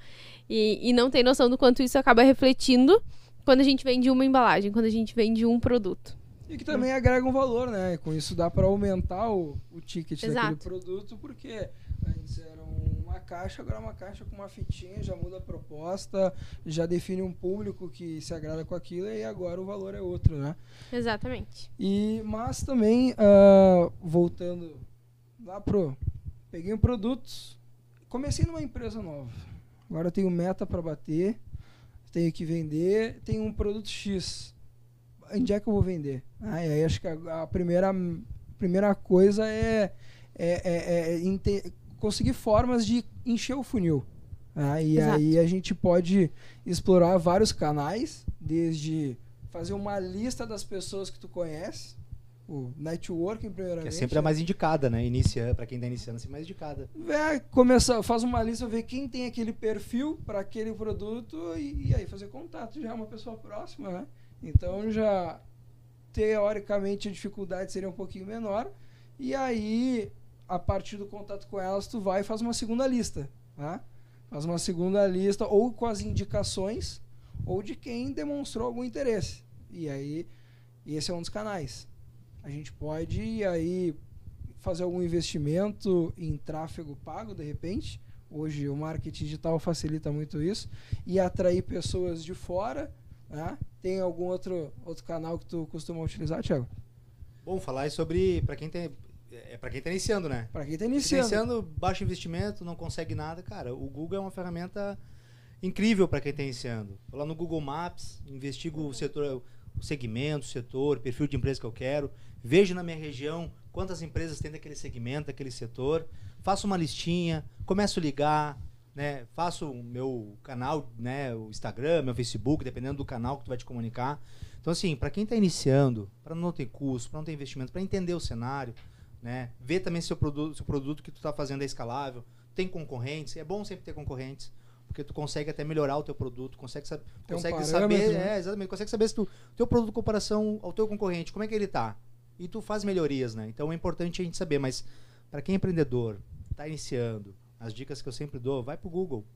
E, e não tem noção do quanto isso acaba refletindo quando a gente vende uma embalagem, quando a gente vende um produto. E que também agrega um valor, né? Com isso dá para aumentar o, o ticket Exato. daquele produto, porque antes era uma caixa, agora é uma caixa com uma fitinha, já muda a proposta, já define um público que se agrada com aquilo e agora o valor é outro, né? Exatamente. E, mas também, uh, voltando lá pro. Peguei um produto, comecei numa empresa nova. Agora tenho meta para bater, tenho que vender, tenho um produto X. Onde é que eu vou vender? Ah, aí acho que a, a primeira, primeira coisa é, é, é, é conseguir formas de encher o funil. Ah, e Exato. aí a gente pode explorar vários canais, desde fazer uma lista das pessoas que tu conhece, o networking primeiramente. Que é sempre a mais indicada, né? Inicia, para quem está iniciando, assim, mais indicada. É, começa, faz uma lista, ver quem tem aquele perfil para aquele produto e, e, aí fazer contato. Já é uma pessoa próxima, né? Então já teoricamente a dificuldade seria um pouquinho menor. E aí, a partir do contato com elas, tu vai e faz uma segunda lista, né? Faz uma segunda lista ou com as indicações ou de quem demonstrou algum interesse. E aí, esse é um dos canais. A gente pode aí fazer algum investimento em tráfego pago, de repente. Hoje o marketing digital facilita muito isso. E atrair pessoas de fora. Né? Tem algum outro, outro canal que tu costuma utilizar, Thiago? Bom, falar sobre para quem tem é para quem está iniciando, né? Para quem está iniciando. Tá iniciando, baixo investimento, não consegue nada, cara. O Google é uma ferramenta incrível para quem está iniciando. Vou lá no Google Maps, investigo o setor, o segmento, o setor, perfil de empresa que eu quero, vejo na minha região quantas empresas tem daquele segmento, daquele setor, faço uma listinha, começo a ligar, né, faço o meu canal, né, o Instagram, meu Facebook, dependendo do canal que tu vai te comunicar. Então assim, para quem está iniciando, para não ter custo, para não ter investimento, para entender o cenário, né, ver também se o produto, se o produto que tu está fazendo é escalável, tem concorrentes, é bom sempre ter concorrentes porque tu consegue até melhorar o teu produto, consegue, saber, consegue um saber, né? é, exatamente, consegue saber se tu teu produto em comparação ao teu concorrente, como é que ele está E tu faz melhorias, né? Então é importante a gente saber, mas para quem é empreendedor, está iniciando, as dicas que eu sempre dou, vai pro Google,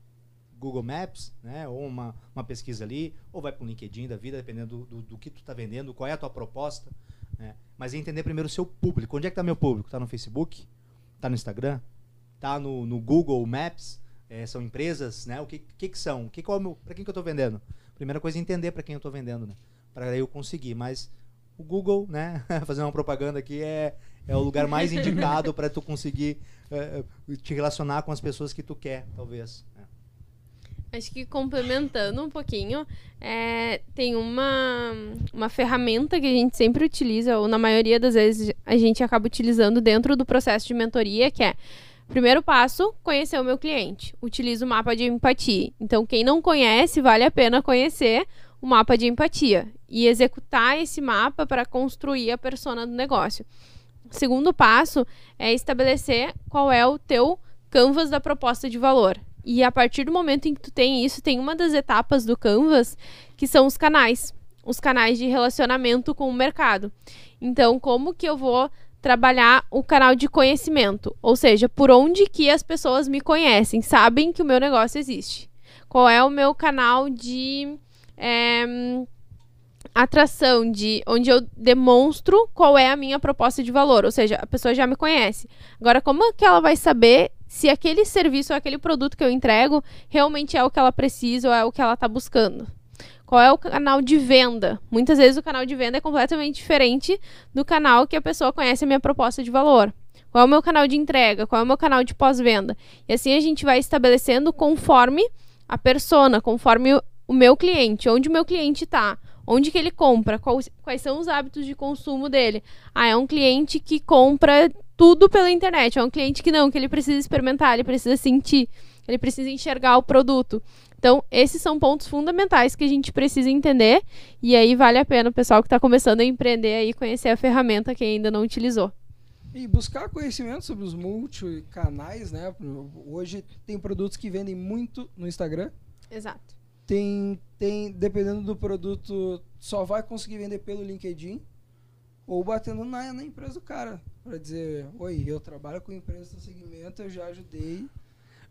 Google Maps, né? Ou uma, uma pesquisa ali, ou vai para o LinkedIn da vida, dependendo do, do, do que tu está vendendo, qual é a tua proposta, né? Mas é entender primeiro o seu público. Onde é que está meu público? Está no Facebook? Está no Instagram? Está no, no Google Maps? É, são empresas, né? O que, que, que são? Que, é para quem que eu estou vendendo? Primeira coisa é entender para quem eu estou vendendo, né? Para eu conseguir. Mas o Google, né? Fazer uma propaganda aqui é, é o lugar mais indicado para tu conseguir é, te relacionar com as pessoas que tu quer, talvez. É. Acho que complementando um pouquinho, é, tem uma, uma ferramenta que a gente sempre utiliza, ou na maioria das vezes a gente acaba utilizando dentro do processo de mentoria, que é Primeiro passo, conhecer o meu cliente. Utilizo o mapa de empatia. Então, quem não conhece, vale a pena conhecer o mapa de empatia e executar esse mapa para construir a persona do negócio. Segundo passo é estabelecer qual é o teu canvas da proposta de valor. E a partir do momento em que tu tem isso, tem uma das etapas do canvas que são os canais, os canais de relacionamento com o mercado. Então, como que eu vou trabalhar o canal de conhecimento, ou seja, por onde que as pessoas me conhecem, sabem que o meu negócio existe. Qual é o meu canal de é, atração, de onde eu demonstro qual é a minha proposta de valor, ou seja, a pessoa já me conhece. Agora, como é que ela vai saber se aquele serviço ou aquele produto que eu entrego realmente é o que ela precisa ou é o que ela está buscando? Qual é o canal de venda? Muitas vezes o canal de venda é completamente diferente do canal que a pessoa conhece a minha proposta de valor. Qual é o meu canal de entrega? Qual é o meu canal de pós-venda? E assim a gente vai estabelecendo conforme a persona, conforme o meu cliente, onde o meu cliente está, onde que ele compra, quais, quais são os hábitos de consumo dele. Ah, é um cliente que compra tudo pela internet, é um cliente que não, que ele precisa experimentar, ele precisa sentir, ele precisa enxergar o produto. Então, esses são pontos fundamentais que a gente precisa entender. E aí vale a pena o pessoal que está começando a empreender aí conhecer a ferramenta que ainda não utilizou. E buscar conhecimento sobre os multicanais, né? Hoje tem produtos que vendem muito no Instagram. Exato. Tem, tem, dependendo do produto, só vai conseguir vender pelo LinkedIn ou batendo na, na empresa do cara. Para dizer, oi, eu trabalho com empresa do segmento, eu já ajudei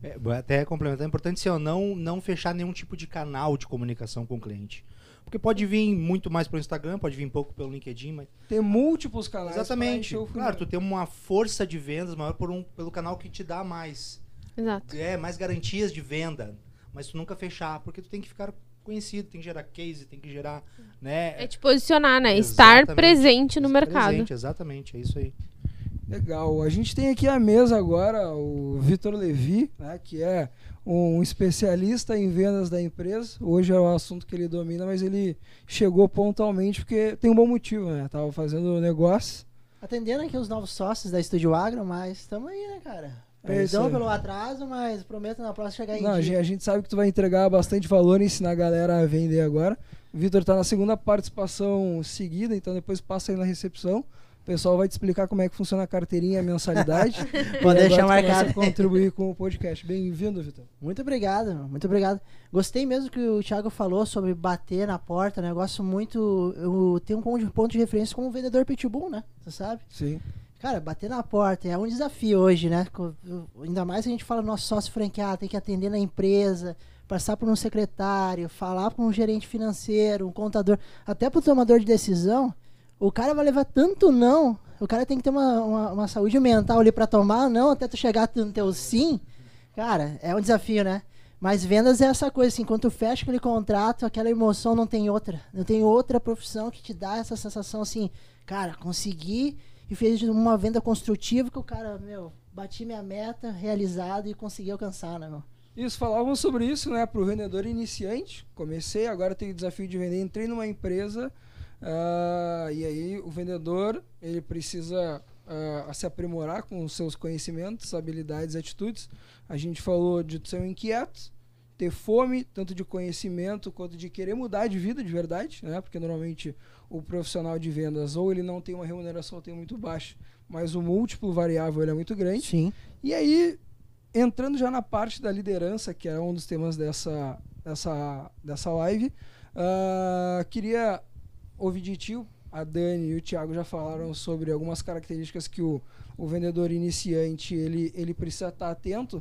é, até complementar, é importante ser não, não fechar nenhum tipo de canal de comunicação com o cliente. Porque pode vir muito mais pelo Instagram, pode vir pouco pelo LinkedIn, mas. Ter múltiplos canais. Exatamente. Claro, tu tem uma força de vendas maior por um, pelo canal que te dá mais. Exato. É, mais garantias de venda. Mas tu nunca fechar, porque tu tem que ficar conhecido, tem que gerar case, tem que gerar. Né? É te posicionar, né? Exatamente. Estar presente no Estar mercado. Presente, exatamente, é isso aí. Legal. A gente tem aqui à mesa agora o Vitor Levi, né, que é um especialista em vendas da empresa. Hoje é o assunto que ele domina, mas ele chegou pontualmente porque tem um bom motivo, né? Tava fazendo negócio. Atendendo aqui os novos sócios da Estúdio Agro, mas estamos aí, né, cara? É Perdão é pelo atraso, mas prometo na próxima chegar em Não, dia. A gente sabe que tu vai entregar bastante valor e ensinar a galera a vender agora. O Vitor está na segunda participação seguida, então depois passa aí na recepção. O pessoal vai te explicar como é que funciona a carteirinha, a mensalidade. Vou deixar marcado. contribuir com o podcast. Bem-vindo, Vitor. Muito obrigado, muito obrigado. Gostei mesmo que o Thiago falou sobre bater na porta, negócio muito. Eu tenho um ponto de referência como vendedor pitbull, né? Você sabe? Sim. Cara, bater na porta é um desafio hoje, né? Ainda mais a gente fala nosso sócio franqueado, tem que atender na empresa, passar por um secretário, falar para um gerente financeiro, um contador, até para o tomador de decisão o cara vai levar tanto não. O cara tem que ter uma, uma, uma saúde mental ali para tomar não até tu chegar no teu sim. Cara, é um desafio, né? Mas vendas é essa coisa, assim, quando tu fecha aquele contrato, aquela emoção não tem outra. Não tem outra profissão que te dá essa sensação assim, cara, consegui e fez uma venda construtiva que o cara, meu, bati minha meta, realizado e consegui alcançar, né, meu? Isso, falávamos sobre isso, né, para o vendedor iniciante. Comecei, agora tenho o desafio de vender. Entrei numa empresa uh, e aí o vendedor ele precisa uh, se aprimorar com os seus conhecimentos, habilidades, atitudes. A gente falou de ser um inquieto, ter fome tanto de conhecimento quanto de querer mudar de vida de verdade, né? Porque normalmente o profissional de vendas ou ele não tem uma remuneração tem muito baixa, mas o múltiplo variável é muito grande. Sim. E aí entrando já na parte da liderança, que é um dos temas dessa, dessa, dessa live, uh, queria ouvir de tio. A Dani e o Thiago já falaram sobre algumas características que o, o vendedor iniciante ele, ele precisa estar atento,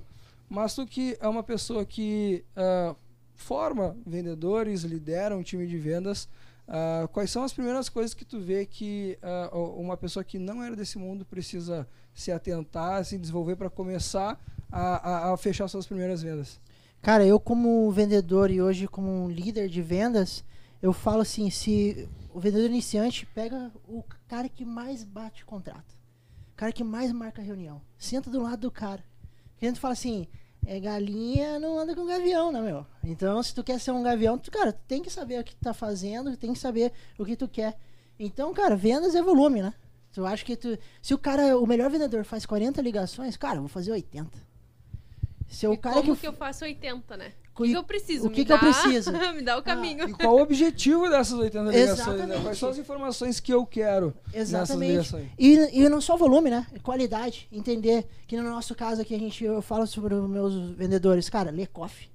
mas tu que é uma pessoa que uh, forma vendedores, lidera um time de vendas, uh, quais são as primeiras coisas que tu vê que uma pessoa que não era desse mundo precisa se atentar, se desenvolver para começar a, a, a fechar suas primeiras vendas? Cara, eu como vendedor e hoje como líder de vendas, eu falo assim, se o vendedor iniciante pega o cara que mais bate contrato, o cara que mais marca reunião, senta do lado do cara. A gente fala assim, é galinha não anda com gavião, né, meu? Então, se tu quer ser um gavião, tu, cara, tu tem que saber o que tu tá fazendo, tem que saber o que tu quer. Então, cara, vendas é volume, né? Tu acha que tu. Se o cara, o melhor vendedor faz 40 ligações, cara, eu vou fazer 80. Se o cara como que, que eu faço 80, né? O que, eu preciso? O que, que eu preciso? me dá o caminho. Ah, e qual o objetivo dessas 80 ligações? Né? Quais são as informações que eu quero Exatamente. nessas ligações? E, e não só volume, né? Qualidade. Entender que no nosso caso aqui a gente, eu falo sobre os meus vendedores. Cara, lê coffee.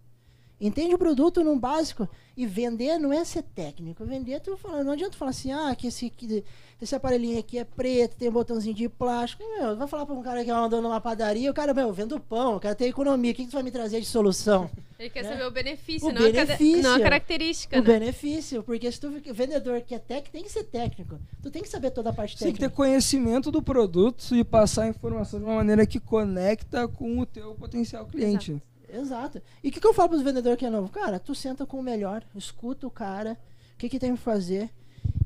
Entende o produto no básico. E vender não é ser técnico. Vender, tu fala, não adianta falar assim, ah, que esse, que esse aparelhinho aqui é preto, tem um botãozinho de plástico. Meu, vai falar pra um cara que andou numa padaria, o cara, meu, vendo pão, o cara tem economia, o que, que tu vai me trazer de solução? Ele quer né? saber o benefício, o não, benefício, a não a característica. O né? benefício, porque se tu vendedor que é técnico, tem que ser técnico. Tu tem que saber toda a parte técnica. Tem que ter conhecimento do produto e passar a informação de uma maneira que conecta com o teu potencial cliente. Exato. Exato. E o que, que eu falo para os vendedores que é novo? Cara, tu senta com o melhor, escuta o cara, o que, que tem que fazer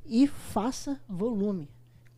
e faça volume.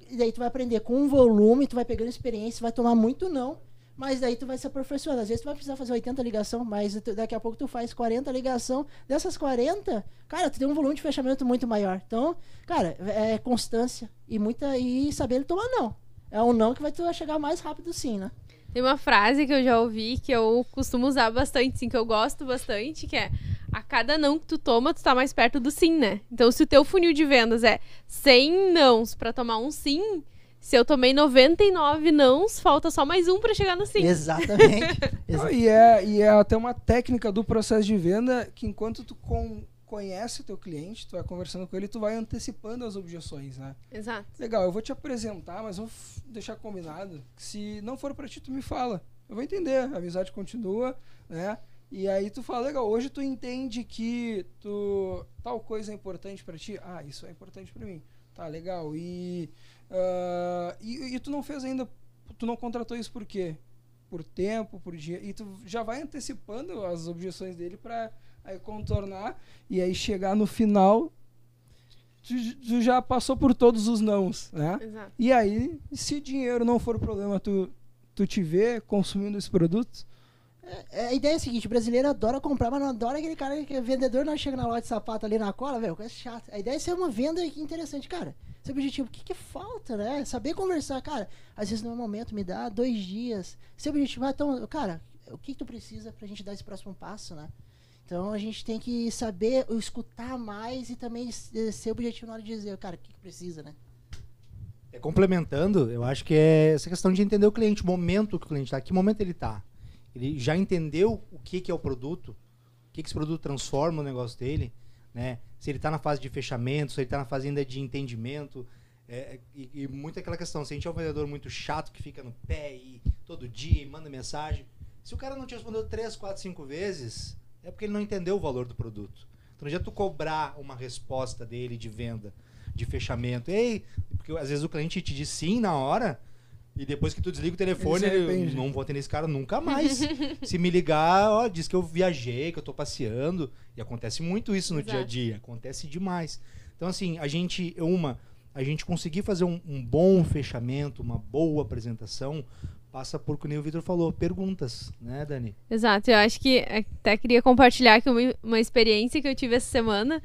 E daí tu vai aprender com um volume, tu vai pegando experiência, vai tomar muito não, mas daí tu vai se aperfeiçoando. Às vezes tu vai precisar fazer 80 ligação, mas daqui a pouco tu faz 40 ligação. Dessas 40, cara, tu tem um volume de fechamento muito maior. Então, cara, é constância e muita e saber tomar não. É um não que vai tu chegar mais rápido sim, né? Tem uma frase que eu já ouvi que eu costumo usar bastante, sim, que eu gosto bastante, que é a cada não que tu toma, tu tá mais perto do sim, né? Então, se o teu funil de vendas é 100 nãos para tomar um sim, se eu tomei 99 nãos, falta só mais um para chegar no sim. Exatamente. e, é, e é até uma técnica do processo de venda que enquanto tu com, conhece o teu cliente, tu vai conversando com ele, tu vai antecipando as objeções, né? Exato. Legal, eu vou te apresentar, mas vou deixar combinado que se não for para ti, tu me fala. Eu vou entender, a amizade continua, né? E aí tu fala, legal, hoje tu entende que tu tal coisa é importante para ti? Ah, isso é importante para mim. Tá, legal. E, uh, e, e tu não fez ainda, tu não contratou isso por quê? Por tempo, por dia. E tu já vai antecipando as objeções dele para aí contornar e aí chegar no final tu, tu, já passou por todos os nãos, né? Exato. E aí, se dinheiro não for o problema, tu, tu te vê consumindo esse produto? É, é, a ideia é a seguinte, o brasileiro adora comprar, mas não adora aquele cara que é vendedor, não chega na loja de sapato ali na cola, velho, é chato. A ideia é ser uma venda interessante, cara. Esse objetivo, o que, que falta, né? Saber conversar, cara. Às vezes no é momento me dá dois dias. Seu objetivo, ah, então, cara, o que, que tu precisa pra gente dar esse próximo passo, né? Então a gente tem que saber escutar mais e também ser objetivo na hora de dizer, cara, o que, que precisa, né? É, complementando, eu acho que é essa questão de entender o cliente, o momento que o cliente está, que momento ele está. Ele já entendeu o que, que é o produto, o que, que esse produto transforma o negócio dele, né? Se ele está na fase de fechamento, se ele está na fase ainda de entendimento. É, e, e muito aquela questão, se a gente é um vendedor muito chato que fica no pé e todo dia e manda mensagem, se o cara não te respondeu três, quatro, cinco vezes, é porque ele não entendeu o valor do produto. Então não adianta tu cobrar uma resposta dele de venda, de fechamento. Ei, porque às vezes o cliente te diz sim na hora, e depois que tu desliga o telefone, ele, não vou atender esse cara nunca mais. Se me ligar, ó, diz que eu viajei, que eu tô passeando. E acontece muito isso no Exato. dia a dia. Acontece demais. Então, assim, a gente, uma, a gente conseguir fazer um, um bom fechamento, uma boa apresentação, passa por, como o Vitor falou, perguntas, né, Dani? Exato, eu acho que até queria compartilhar aqui uma, uma experiência que eu tive essa semana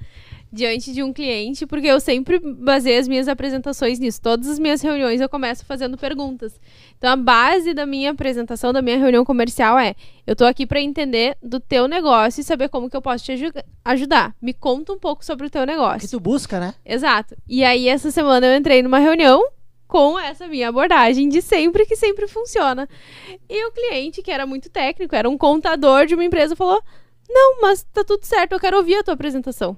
diante de um cliente, porque eu sempre baseio as minhas apresentações nisso. Todas as minhas reuniões eu começo fazendo perguntas. Então a base da minha apresentação, da minha reunião comercial é: eu tô aqui para entender do teu negócio e saber como que eu posso te ajudar. Me conta um pouco sobre o teu negócio. Que tu busca, né? Exato. E aí essa semana eu entrei numa reunião com essa minha abordagem de sempre que sempre funciona. E o cliente, que era muito técnico, era um contador de uma empresa, falou: Não, mas tá tudo certo, eu quero ouvir a tua apresentação.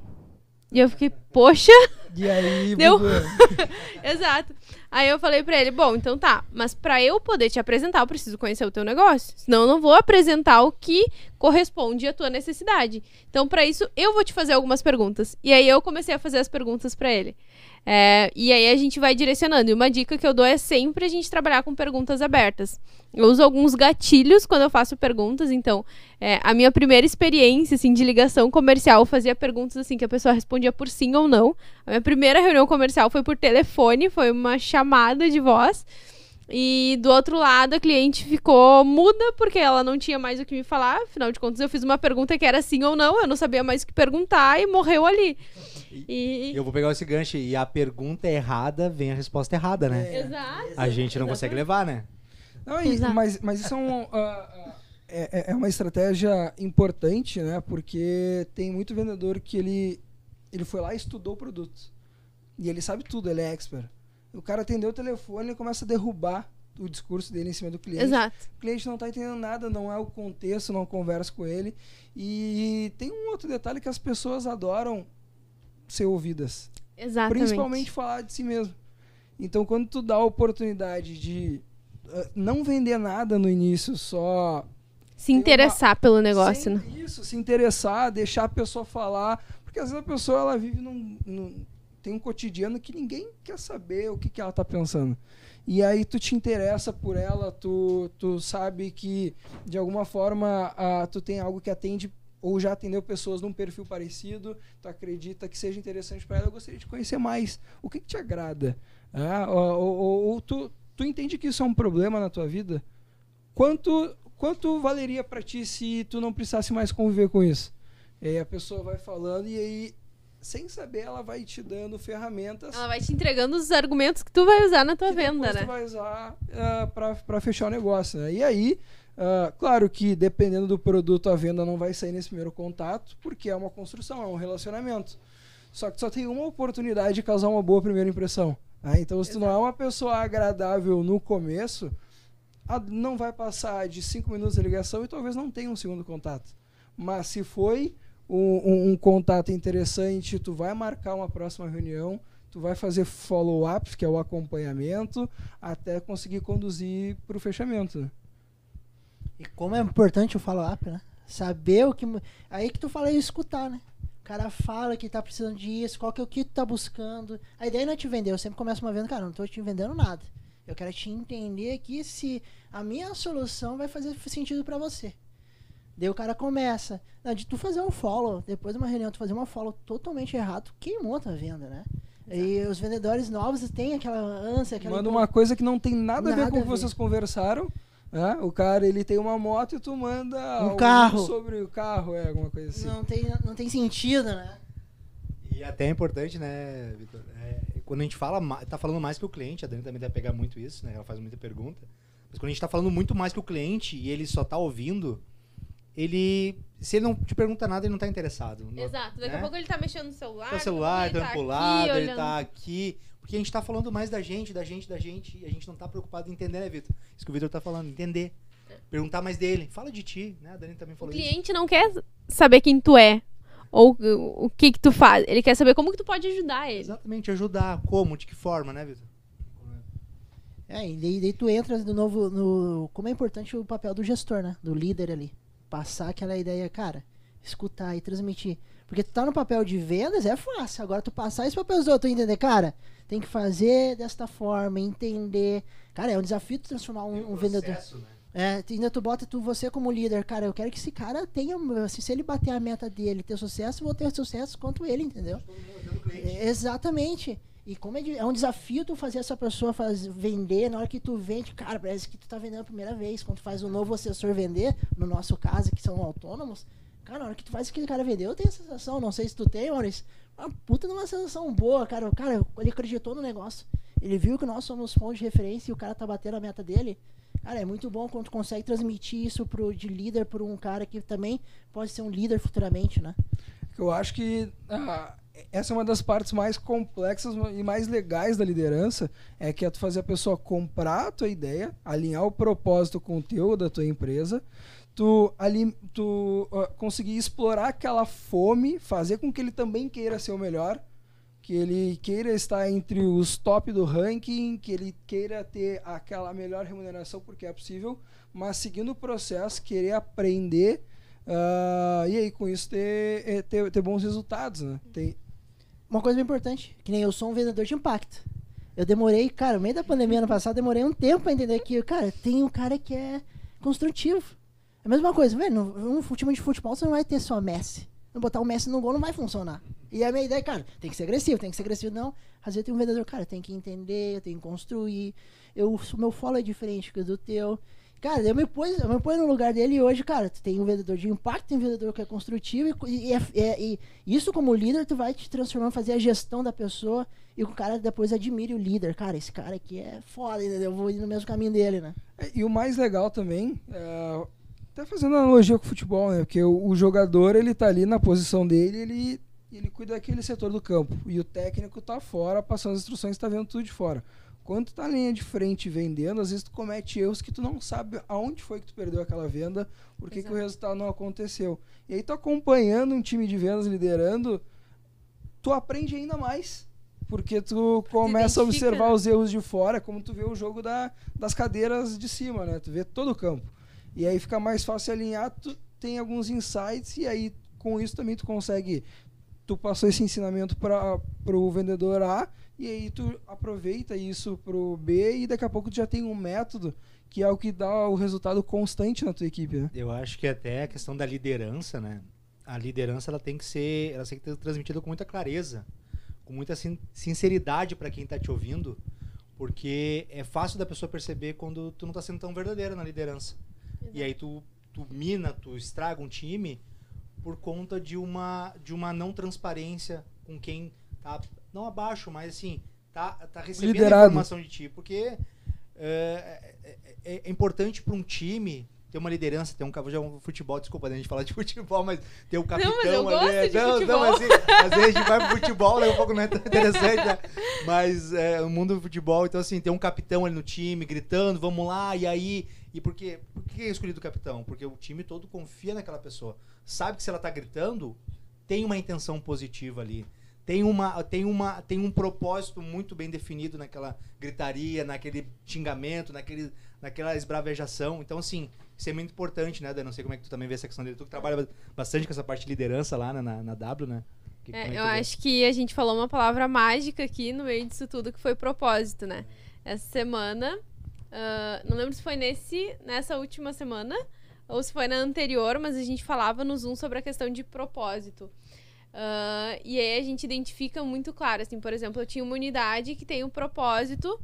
E eu fiquei, poxa! E aí, Deu... Exato. Aí eu falei pra ele, bom, então tá, mas pra eu poder te apresentar, eu preciso conhecer o teu negócio. Senão eu não vou apresentar o que corresponde à tua necessidade. Então, para isso, eu vou te fazer algumas perguntas. E aí eu comecei a fazer as perguntas para ele. É, e aí a gente vai direcionando. E uma dica que eu dou é sempre a gente trabalhar com perguntas abertas. Eu uso alguns gatilhos quando eu faço perguntas. Então, é, a minha primeira experiência assim, de ligação comercial, eu fazia perguntas assim que a pessoa respondia por sim ou não. A minha primeira reunião comercial foi por telefone, foi uma chamada de voz. E do outro lado, a cliente ficou muda porque ela não tinha mais o que me falar. Afinal de contas, eu fiz uma pergunta que era sim ou não, eu não sabia mais o que perguntar e morreu ali. E... Eu vou pegar esse gancho e a pergunta errada vem a resposta errada, né? É. Exato. A gente não consegue levar, né? Não, e, mas, mas isso é, um, uh, uh, é, é uma estratégia importante, né? Porque tem muito vendedor que ele, ele foi lá e estudou o produto. E ele sabe tudo, ele é expert. O cara atendeu o telefone e começa a derrubar o discurso dele em cima do cliente. Exato. O cliente não está entendendo nada, não é o contexto, não conversa com ele. E tem um outro detalhe que as pessoas adoram ser ouvidas. Exatamente. Principalmente falar de si mesmo. Então, quando tu dá a oportunidade de uh, não vender nada no início, só se interessar uma... pelo negócio, né? Isso, se interessar, deixar a pessoa falar, porque às vezes a pessoa ela vive num, num tem um cotidiano que ninguém quer saber o que, que ela está pensando. E aí tu te interessa por ela, tu, tu sabe que de alguma forma uh, tu tem algo que atende ou já atendeu pessoas num perfil parecido, tu acredita que seja interessante para ela, eu gostaria de conhecer mais. O que, que te agrada? Ah, ou, ou, ou tu, tu entende que isso é um problema na tua vida? Quanto, quanto valeria para ti se tu não precisasse mais conviver com isso? E aí a pessoa vai falando e aí sem saber, ela vai te dando ferramentas. Ela vai te entregando os argumentos que tu vai usar na tua venda, né? tu vai usar uh, para fechar o negócio. Né? E aí, uh, claro que dependendo do produto, a venda não vai sair nesse primeiro contato, porque é uma construção, é um relacionamento. Só que só tem uma oportunidade de causar uma boa primeira impressão. Né? Então, se tu não é uma pessoa agradável no começo, não vai passar de cinco minutos de ligação e talvez não tenha um segundo contato. Mas se foi um, um, um, contato interessante, tu vai marcar uma próxima reunião, tu vai fazer follow-ups, que é o acompanhamento, até conseguir conduzir para o fechamento. E como é importante o follow-up, né? Saber o que. Aí que tu fala é escutar, né? O cara fala que tá precisando disso, qual que é o que tu tá buscando. A ideia não é te vender, eu sempre começo uma venda, cara, não tô te vendendo nada. Eu quero te entender aqui se a minha solução vai fazer sentido para você. Daí o cara começa. Não, de tu fazer um follow, depois de uma reunião, tu fazer uma follow totalmente errado, queimou a tua venda, né? Exato. E os vendedores novos têm aquela ânsia, aquela. Manda uma coisa que não tem nada, nada a ver com o que vocês conversaram. Né? O cara ele tem uma moto e tu manda um carro sobre o carro, é alguma coisa assim. Não tem, não tem sentido, né? E até é importante, né, Vitor? É, quando a gente fala, tá falando mais que o cliente, a Dani também deve pegar muito isso, né? Ela faz muita pergunta. Mas quando a gente tá falando muito mais que o cliente e ele só tá ouvindo, ele. Se ele não te pergunta nada, ele não tá interessado. Exato. Daqui né? a pouco ele tá mexendo no celular. No celular, tá pro lado, ele tá aqui. Porque a gente tá falando mais da gente, da gente, da gente, e a gente não tá preocupado em entender, né, Vitor? Isso que o Vitor tá falando, entender. Perguntar mais dele. Fala de ti, né? A Dani também falou isso. O cliente isso. não quer saber quem tu é. Ou o que que tu faz. Ele quer saber como que tu pode ajudar ele. Exatamente, ajudar. Como, de que forma, né, Vitor? É, e daí, daí, tu entra de novo no. Como é importante o papel do gestor, né? Do líder ali passar aquela ideia, cara, escutar e transmitir. Porque tu tá no papel de vendas é fácil. Agora tu passar isso pra pessoa, tu entender, cara, tem que fazer desta forma, entender. Cara, é um desafio tu transformar um, um, um vendedor. Né? É, ainda tu bota tu, você como líder, cara, eu quero que esse cara tenha, assim, se ele bater a meta dele, ter sucesso, eu vou ter sucesso quanto ele, entendeu? É, exatamente. E como é, de- é um desafio tu fazer essa pessoa faz, vender, na hora que tu vende, cara, parece que tu tá vendendo a primeira vez. Quando tu faz um novo assessor vender, no nosso caso, que são autônomos, cara, na hora que tu faz aquele cara vender, eu tenho a sensação, não sei se tu tem, Maurício, uma puta de uma sensação boa, cara. O cara, ele acreditou no negócio. Ele viu que nós somos pontos de referência e o cara tá batendo a meta dele. Cara, é muito bom quando tu consegue transmitir isso pro, de líder para um cara que também pode ser um líder futuramente, né? Eu acho que ah, essa é uma das partes mais complexas e mais legais da liderança, é que é tu fazer a pessoa comprar a tua ideia, alinhar o propósito com o teu da tua empresa, tu, ali, tu ah, conseguir explorar aquela fome, fazer com que ele também queira ser o melhor, que ele queira estar entre os top do ranking, que ele queira ter aquela melhor remuneração porque é possível, mas seguindo o processo, querer aprender ah, e aí com isso ter, eh, ter, ter bons resultados, né? Tem, Uma coisa bem importante, que nem eu sou um vendedor de impacto. Eu demorei, cara, no meio da pandemia ano passado, demorei um tempo pra entender que, cara, tem um cara que é construtivo. É a mesma coisa, velho, num time de futebol você não vai ter só Messi. Não botar o Messi no gol não vai funcionar. E a minha ideia, cara, tem que ser agressivo, tem que ser agressivo. Não, às vezes tem um vendedor, cara, tem que entender, eu tenho que construir. Eu, o meu follow é diferente que o do teu. Cara, eu me pus, eu me pus no lugar dele e hoje, cara, tu tem um vendedor de impacto, tem um vendedor que é construtivo e, co- e, é- é- e isso como líder, tu vai te transformando, fazer a gestão da pessoa e o cara depois admire o líder. Cara, esse cara aqui é foda, entendeu? Eu vou ir no mesmo caminho dele, né? E o mais legal também, até fazendo analogia com o futebol, né? Porque o, o jogador, ele tá ali na posição dele, ele, ele cuida daquele setor do campo. E o técnico tá fora, passando as instruções, tá vendo tudo de fora. Quando tu tá na linha de frente vendendo, às vezes tu comete erros que tu não sabe aonde foi que tu perdeu aquela venda, por que o resultado não aconteceu. E aí tu acompanhando um time de vendas liderando, tu aprende ainda mais. Porque tu começa a observar né? os erros de fora, como tu vê o jogo da, das cadeiras de cima, né? Tu vê todo o campo. E aí fica mais fácil alinhar, tu tem alguns insights e aí com isso também tu consegue tu passou esse ensinamento para o vendedor A e aí tu aproveita isso pro B e daqui a pouco tu já tem um método que é o que dá o resultado constante na tua equipe, né? Eu acho que até a questão da liderança, né? A liderança ela tem que ser, ela tem que ser transmitida com muita clareza, com muita sin- sinceridade para quem tá te ouvindo, porque é fácil da pessoa perceber quando tu não tá sendo tão verdadeira na liderança. E aí tu, tu mina, tu estraga um time por conta de uma de uma não transparência com quem tá não abaixo, mas assim, tá tá recebendo Liderado. informação de ti, porque é, é- é- é importante para um time ter uma liderança, ter um cabo já um futebol, desculpa, né, a gente falar de futebol, mas ter um capitão mas eu ali. gosto é, de não, futebol. Não, mas, assim, às vezes a gente vai pro futebol, daqui a pouco não é tão interessante, né? Mas é, o mundo do futebol, então assim, ter um capitão ali no time, gritando, vamos lá, e aí. E por quê? Por que é escolhido o capitão? Porque o time todo confia naquela pessoa. Sabe que se ela tá gritando, tem uma intenção positiva ali. Tem, uma, tem, uma, tem um propósito muito bem definido naquela gritaria, naquele xingamento, naquele, naquela esbravejação. Então, assim, isso é muito importante, né, Dan? Não sei como é que tu também vê essa questão dele. Tu que trabalha bastante com essa parte de liderança lá né, na, na W, né? Que- É, é eu vê? acho que a gente falou uma palavra mágica aqui no meio disso tudo, que foi propósito, né? Essa semana, ah, não lembro se foi nesse, nessa última semana ou se foi na anterior, mas a gente falava no Zoom sobre a questão de propósito. Ah, e aí a gente identifica muito claro, assim, por exemplo, eu tinha uma unidade que tem o propósito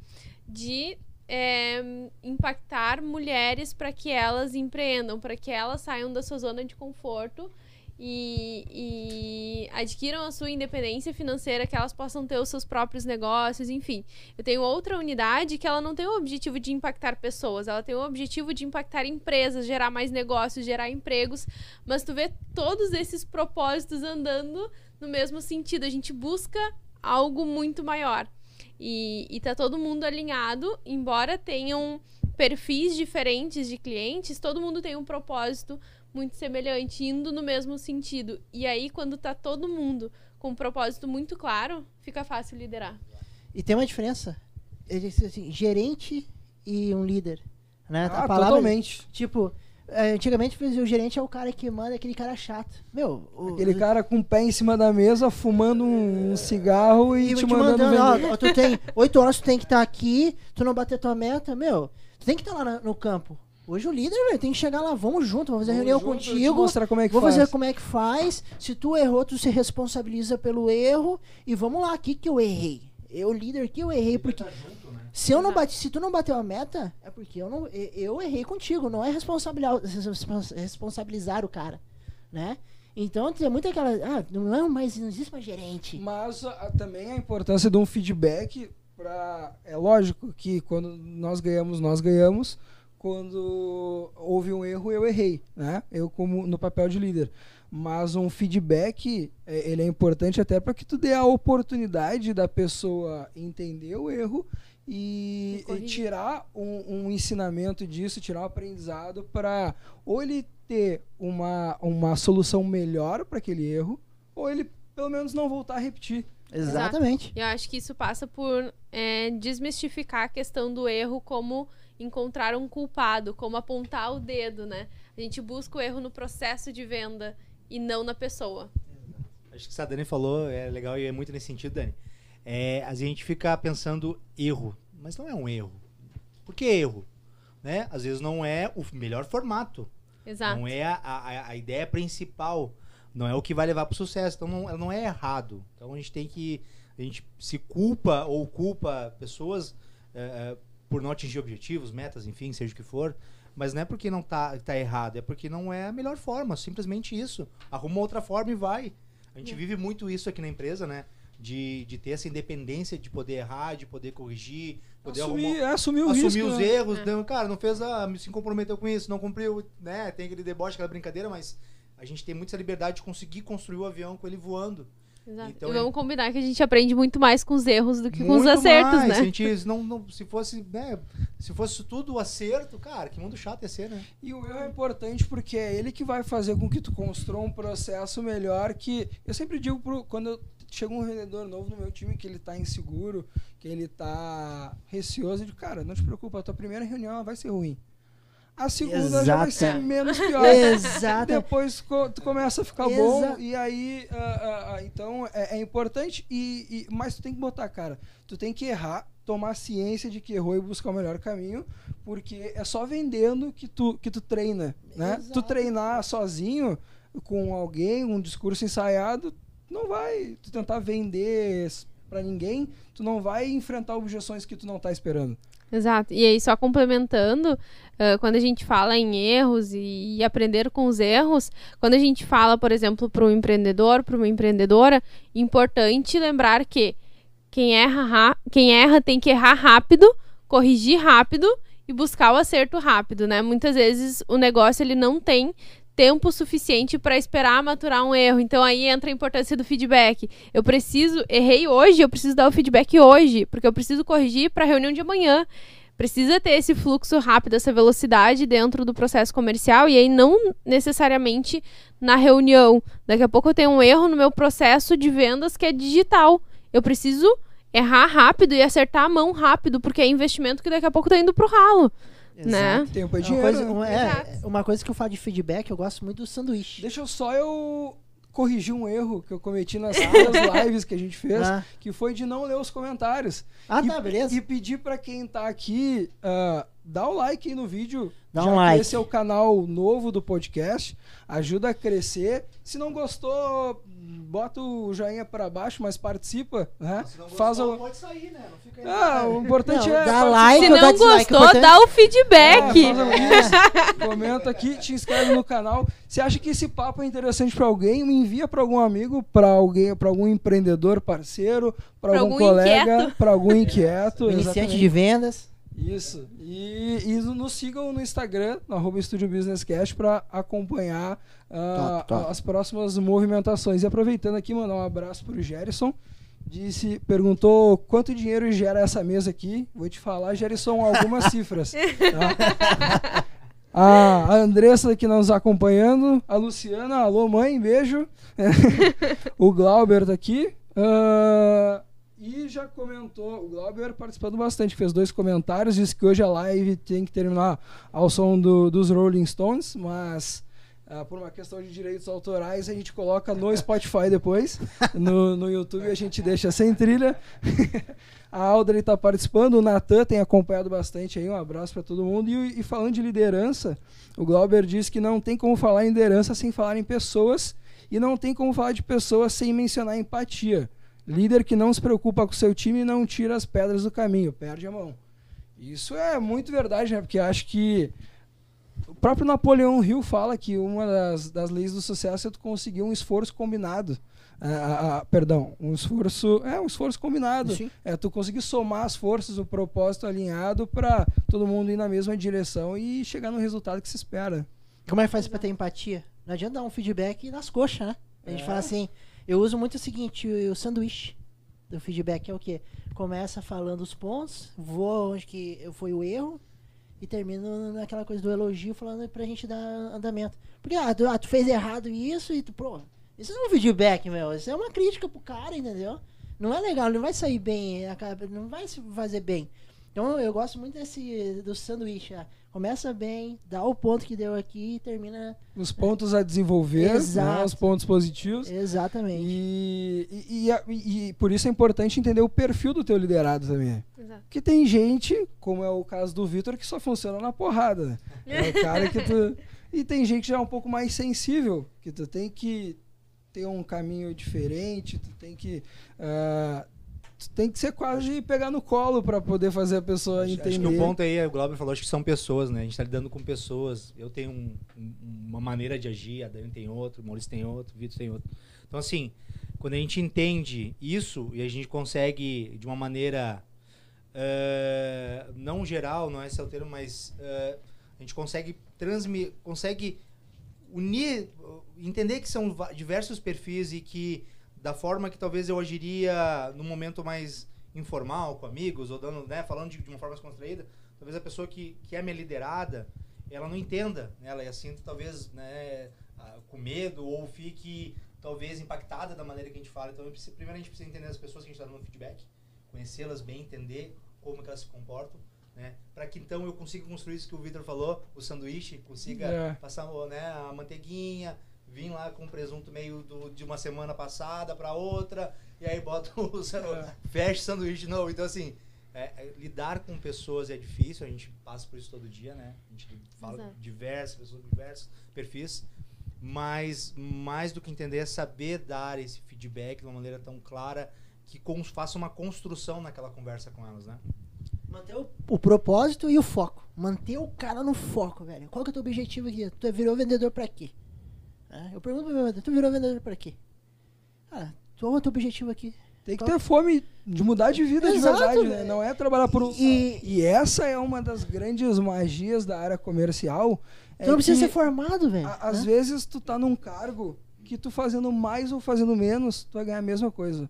de é, impactar mulheres para que elas empreendam, para que elas saiam da sua zona de conforto e, e adquiram a sua independência financeira, que elas possam ter os seus próprios negócios, enfim. Eu tenho outra unidade que ela não tem o objetivo de impactar pessoas, ela tem o objetivo de impactar empresas, gerar mais negócios, gerar empregos, mas tu vê todos esses propósitos andando no mesmo sentido. A gente busca algo muito maior. E, e tá todo mundo alinhado, embora tenham perfis diferentes de clientes, todo mundo tem um propósito muito semelhante, indo no mesmo sentido. E aí, quando tá todo mundo com um propósito muito claro, fica fácil liderar. E tem uma diferença. Assim, gerente e um líder. Né? Ah, a palavra, totalmente. Tipo, é, antigamente o gerente é o cara que manda aquele cara chato. Meu, o, Aquele cara com o pé em cima da mesa, fumando um, um cigarro e, e te, mandando, vender. ó, tu tem oito horas, tu tem que estar aqui, tu não bater tua meta, meu, tu tem que estar lá na- no campo. Hoje o líder, velho, tem que chegar lá, vamos junto, vamos fazer Vamos reunião junto, contigo. mostrar como é que Vou faz. fazer como é que faz. Se tu errou, tu se responsabiliza pelo erro. E vamos lá, o que, eu errei? eu líder que eu errei porque né? se eu não bati, se tu não bateu a meta, é porque eu não eu, errei contigo, não é responsabilizar, responsabilizar o cara, né? Então tem muita aquela, ah, não é mais não existe mais gerente. Mas a, também a importância de um feedback para é lógico que quando nós ganhamos, nós ganhamos. Quando houve um erro, eu errei, né? Eu como no papel de líder mas um feedback é, ele é importante até para que tu dê a oportunidade da pessoa entender o erro e, e tirar um, um, ensinamento disso, tirar um aprendizado para ou ele ter uma, uma solução melhor para aquele erro, ou ele pelo menos não voltar a repetir. Exatamente. Exato. Eu acho que isso passa por é, desmistificar a questão do erro como encontrar um culpado, como apontar o dedo, né? A gente busca o erro no processo de venda e não na pessoa. Acho que a Dani falou é legal e é muito nesse sentido, Dani. É, a gente fica pensando erro, mas não é um erro. Por que erro? Né? Às vezes não é o melhor formato. Exato. Não é a, a, a ideia principal. Não é o que vai levar para o sucesso. Então não, não é errado. Então a gente tem que. A gente se culpa ou culpa pessoas é, por não atingir objetivos, metas, enfim, seja o que for. Mas não é porque não tá, tá errado, é porque não é a melhor forma. Simplesmente isso. Arruma outra forma e vai. A gente é. vive muito isso aqui na empresa, né? De, de ter essa independência de poder errar, de poder corrigir, poder assumir, arrumar, é, assumir, o assumir risco, os né? erros. É. Não, cara, não fez a. se comprometeu com isso, não cumpriu, né? Tem aquele deboche, aquela brincadeira, mas a gente tem muita liberdade de conseguir construir o avião com ele voando. Exato. Então, e vamos é... combinar que a gente aprende muito mais com os erros do que com os acertos, mais. né? Se, gente, não, não, se fosse, né, se fosse tudo o acerto, cara, que mundo chato ia ser, né? E o erro é importante porque é ele que vai fazer com que tu construa um processo melhor que eu sempre digo pro, quando chega um vendedor novo no meu time que ele tá inseguro, que ele tá receoso, eu digo, cara, não te preocupa, a tua primeira reunião vai ser ruim a segunda Exata. já vai ser menos pior. Exato. Depois tu começa a ficar Exa bom e aí, uh, uh, uh, então é, é importante e, e, mas tu tem que botar, cara, tu tem que errar, tomar ciência de que errou e buscar o melhor caminho, porque é só vendendo que tu que tu treina, né? Exato. Tu treinar sozinho com alguém, um discurso ensaiado, não vai tu tentar vender para ninguém, tu não vai enfrentar objeções que tu não tá esperando. Exato. E aí, só complementando, uh, quando a gente fala em erros e, e, aprender com os erros, quando a gente fala, por exemplo, para um empreendedor, para uma empreendedora, importante lembrar que quem erra, quem erra tem que errar rápido, corrigir rápido e buscar o acerto rápido, né? Muitas vezes o negócio ele não tem tempo suficiente para esperar maturar um erro. Então aí entra a importância do feedback. Eu preciso, errei hoje, eu preciso dar o feedback hoje, porque eu preciso corrigir para a reunião de amanhã. Precisa ter esse fluxo rápido, essa velocidade dentro do processo comercial e aí não necessariamente na reunião. Daqui a pouco eu tenho um erro no meu processo de vendas que é digital. Eu preciso errar rápido e acertar a mão rápido, porque é investimento que daqui a pouco está indo pro ralo. Exato. Né? Tempo é dinheiro. Uma coisa, uma, é, uma coisa que eu falo de feedback, eu gosto muito do sanduíche. Deixa eu só eu corrigir um erro que eu cometi nas lives que a gente fez, ah. que foi de não ler os comentários. Ah, e, tá, beleza. E pedir para quem tá aqui, uh, dá o like aí no vídeo. Dá um like. Esse é o canal novo do podcast. Ajuda a crescer. Se não gostou, bota o joinha para baixo, mas participa, né? Se não gostou, Faz o... pode sair, né? Não fica aí, ah, o importante não, é dá like, Se não gostou, dá o feedback. É, Comenta aqui, te inscreve no canal. Se acha que esse papo é interessante para alguém, me envia para algum amigo, para alguém, para algum empreendedor parceiro, para algum, algum, colega, para algum inquieto, iniciante de vendas. Isso. E, e nos sigam no Instagram, no arroba Studio Business Cash, para acompanhar uh, top, top. as próximas movimentações. E aproveitando aqui, mandar um abraço para o Gerson. Disse, perguntou quanto dinheiro gera essa mesa aqui. Vou te falar, Gerson, algumas cifras. Tá? A, a Andressa que nos acompanhando, a Luciana, alô mãe, beijo. o Glauber tá aqui. Uh, e já comentou, o Glauber participando bastante, fez dois comentários, disse que hoje a live tem que terminar ao som do, dos Rolling Stones, mas uh, por uma questão de direitos autorais a gente coloca no Spotify depois, no, no YouTube a gente deixa sem trilha. a Audrey está participando, o Natan tem acompanhado bastante aí, um abraço para todo mundo. E, e falando de liderança, o Glauber disse que não tem como falar em liderança sem falar em pessoas e não tem como falar de pessoas sem mencionar empatia. Líder que não se preocupa com o seu time e não tira as pedras do caminho, perde a mão. Isso é muito verdade, né? Porque acho que o próprio Napoleão Hill fala que uma das, das leis do sucesso é tu conseguir um esforço combinado. Ah, ah, perdão, um esforço. É um esforço combinado. Sim. É tu conseguir somar as forças, o propósito alinhado para todo mundo ir na mesma direção e chegar no resultado que se espera. Como é que faz pra ter empatia? Não adianta dar um feedback nas coxas, né? A gente É. fala assim, eu uso muito o seguinte, o, sanduíche do feedback é o quê? Começa falando os pontos, vou onde que foi o erro e termino naquela coisa do elogio falando pra gente dar andamento. Porque, ah, tu, ah, tu fez errado isso e tu, pô, isso não é um feedback, meu, isso é uma crítica pro cara, entendeu? Não é legal, não vai sair bem, não vai se fazer bem. Então eu gosto muito desse do sanduíche. ah, Começa bem, dá o ponto que deu aqui e termina Os pontos a desenvolver, né, os pontos positivos. exatamente. E, e, e e- por isso é importante entender o perfil do teu liderado também. Exato. Porque tem gente, como é o caso do Vitor, que só funciona na porrada. É o cara que tu. E tem gente que já é um pouco mais sensível, que tu tem que ter um caminho diferente, tu tem que. tu tem que ser quase pegar no colo para poder fazer a pessoa Acho, entender. acho que o ponto aí, o Glauber falou, acho que são pessoas, né? A gente tá lidando com pessoas. Eu tenho um- um- uma maneira de agir, a Dani tem outro, o Maurício tem outro, o Vitor tem outro. Então, assim, quando a gente entende isso e a gente consegue, de uma maneira eh, não geral, não é esse é o termo, mas eh, a gente consegue transmitir, consegue unir, uh, entender que são diversos perfis e que da forma que talvez eu agiria num momento mais informal, com amigos, ou dando, né, falando de, de uma forma mais contraída, talvez a pessoa que, que é minha liderada, ela não entenda, né, ela assim, talvez, né, com medo, ou fique, talvez, impactada da maneira que a gente fala. Então, primeiro a gente precisa entender as pessoas que a gente está dando feedback, conhecê-las bem, entender como que elas se comportam, né, para que então eu consiga construir isso que o Vitor falou, o sanduíche, consiga É. passar né, a manteiguinha, vim lá com presunto meio do- de uma semana passada para outra, e aí bota o sanduíche, fecha o sanduíche de novo. Então, assim, é, é, lidar com pessoas é difícil, a gente passa por isso todo dia, né? A gente fala Exato. diversas pessoas, com diversos perfis, mas mais do que entender é saber dar esse feedback de uma maneira tão clara que cons- faça uma construção naquela conversa com elas, né? Manter o, o propósito e o foco. Manter o cara no foco, velho. Qual que é o teu objetivo aqui? Tu virou vendedor pra quê? É, eu pergunto pro meu vendedor, tu virou vendedor pra quê? Cara, qual é o teu objetivo aqui? Tem que ter fome de mudar de vida Exato, de verdade, né? Não é trabalhar por um. E- E, essa é uma das grandes magias da área comercial. Tu é não precisa ser formado, velho. a- às né? vezes tu tá num cargo que tu fazendo mais ou fazendo menos, tu vai ganhar a mesma coisa.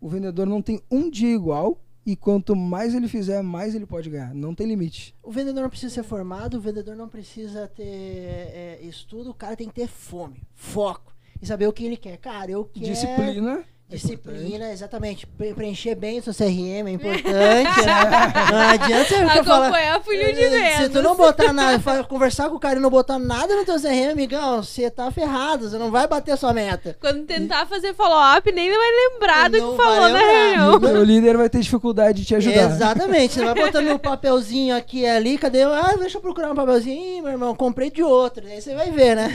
O vendedor não tem um dia igual e quanto mais ele fizer, mais ele pode ganhar. Não tem limite. O vendedor não precisa ser formado, o vendedor não precisa ter é, estudo, o cara tem que ter fome, foco e saber o que ele quer. Cara, eu quero. Disciplina. É. Disciplina, exatamente. Pre- preencher bem o seu CRM é importante. né? Não adianta você. Acompanhar funil de vendas. Se tu não botar nada, conversar com o cara e não botar nada no teu CRM, amigão, você tá ferrado, você não vai bater a sua meta. Quando tentar fazer follow-up, nem vai lembrar do que falou na reunião. O líder vai ter dificuldade de te ajudar. Exatamente, você vai botando um papelzinho aqui e ali, cadê? Ah, deixa eu procurar um papelzinho. Ih, meu irmão, comprei de outro. Aí você vai ver, né?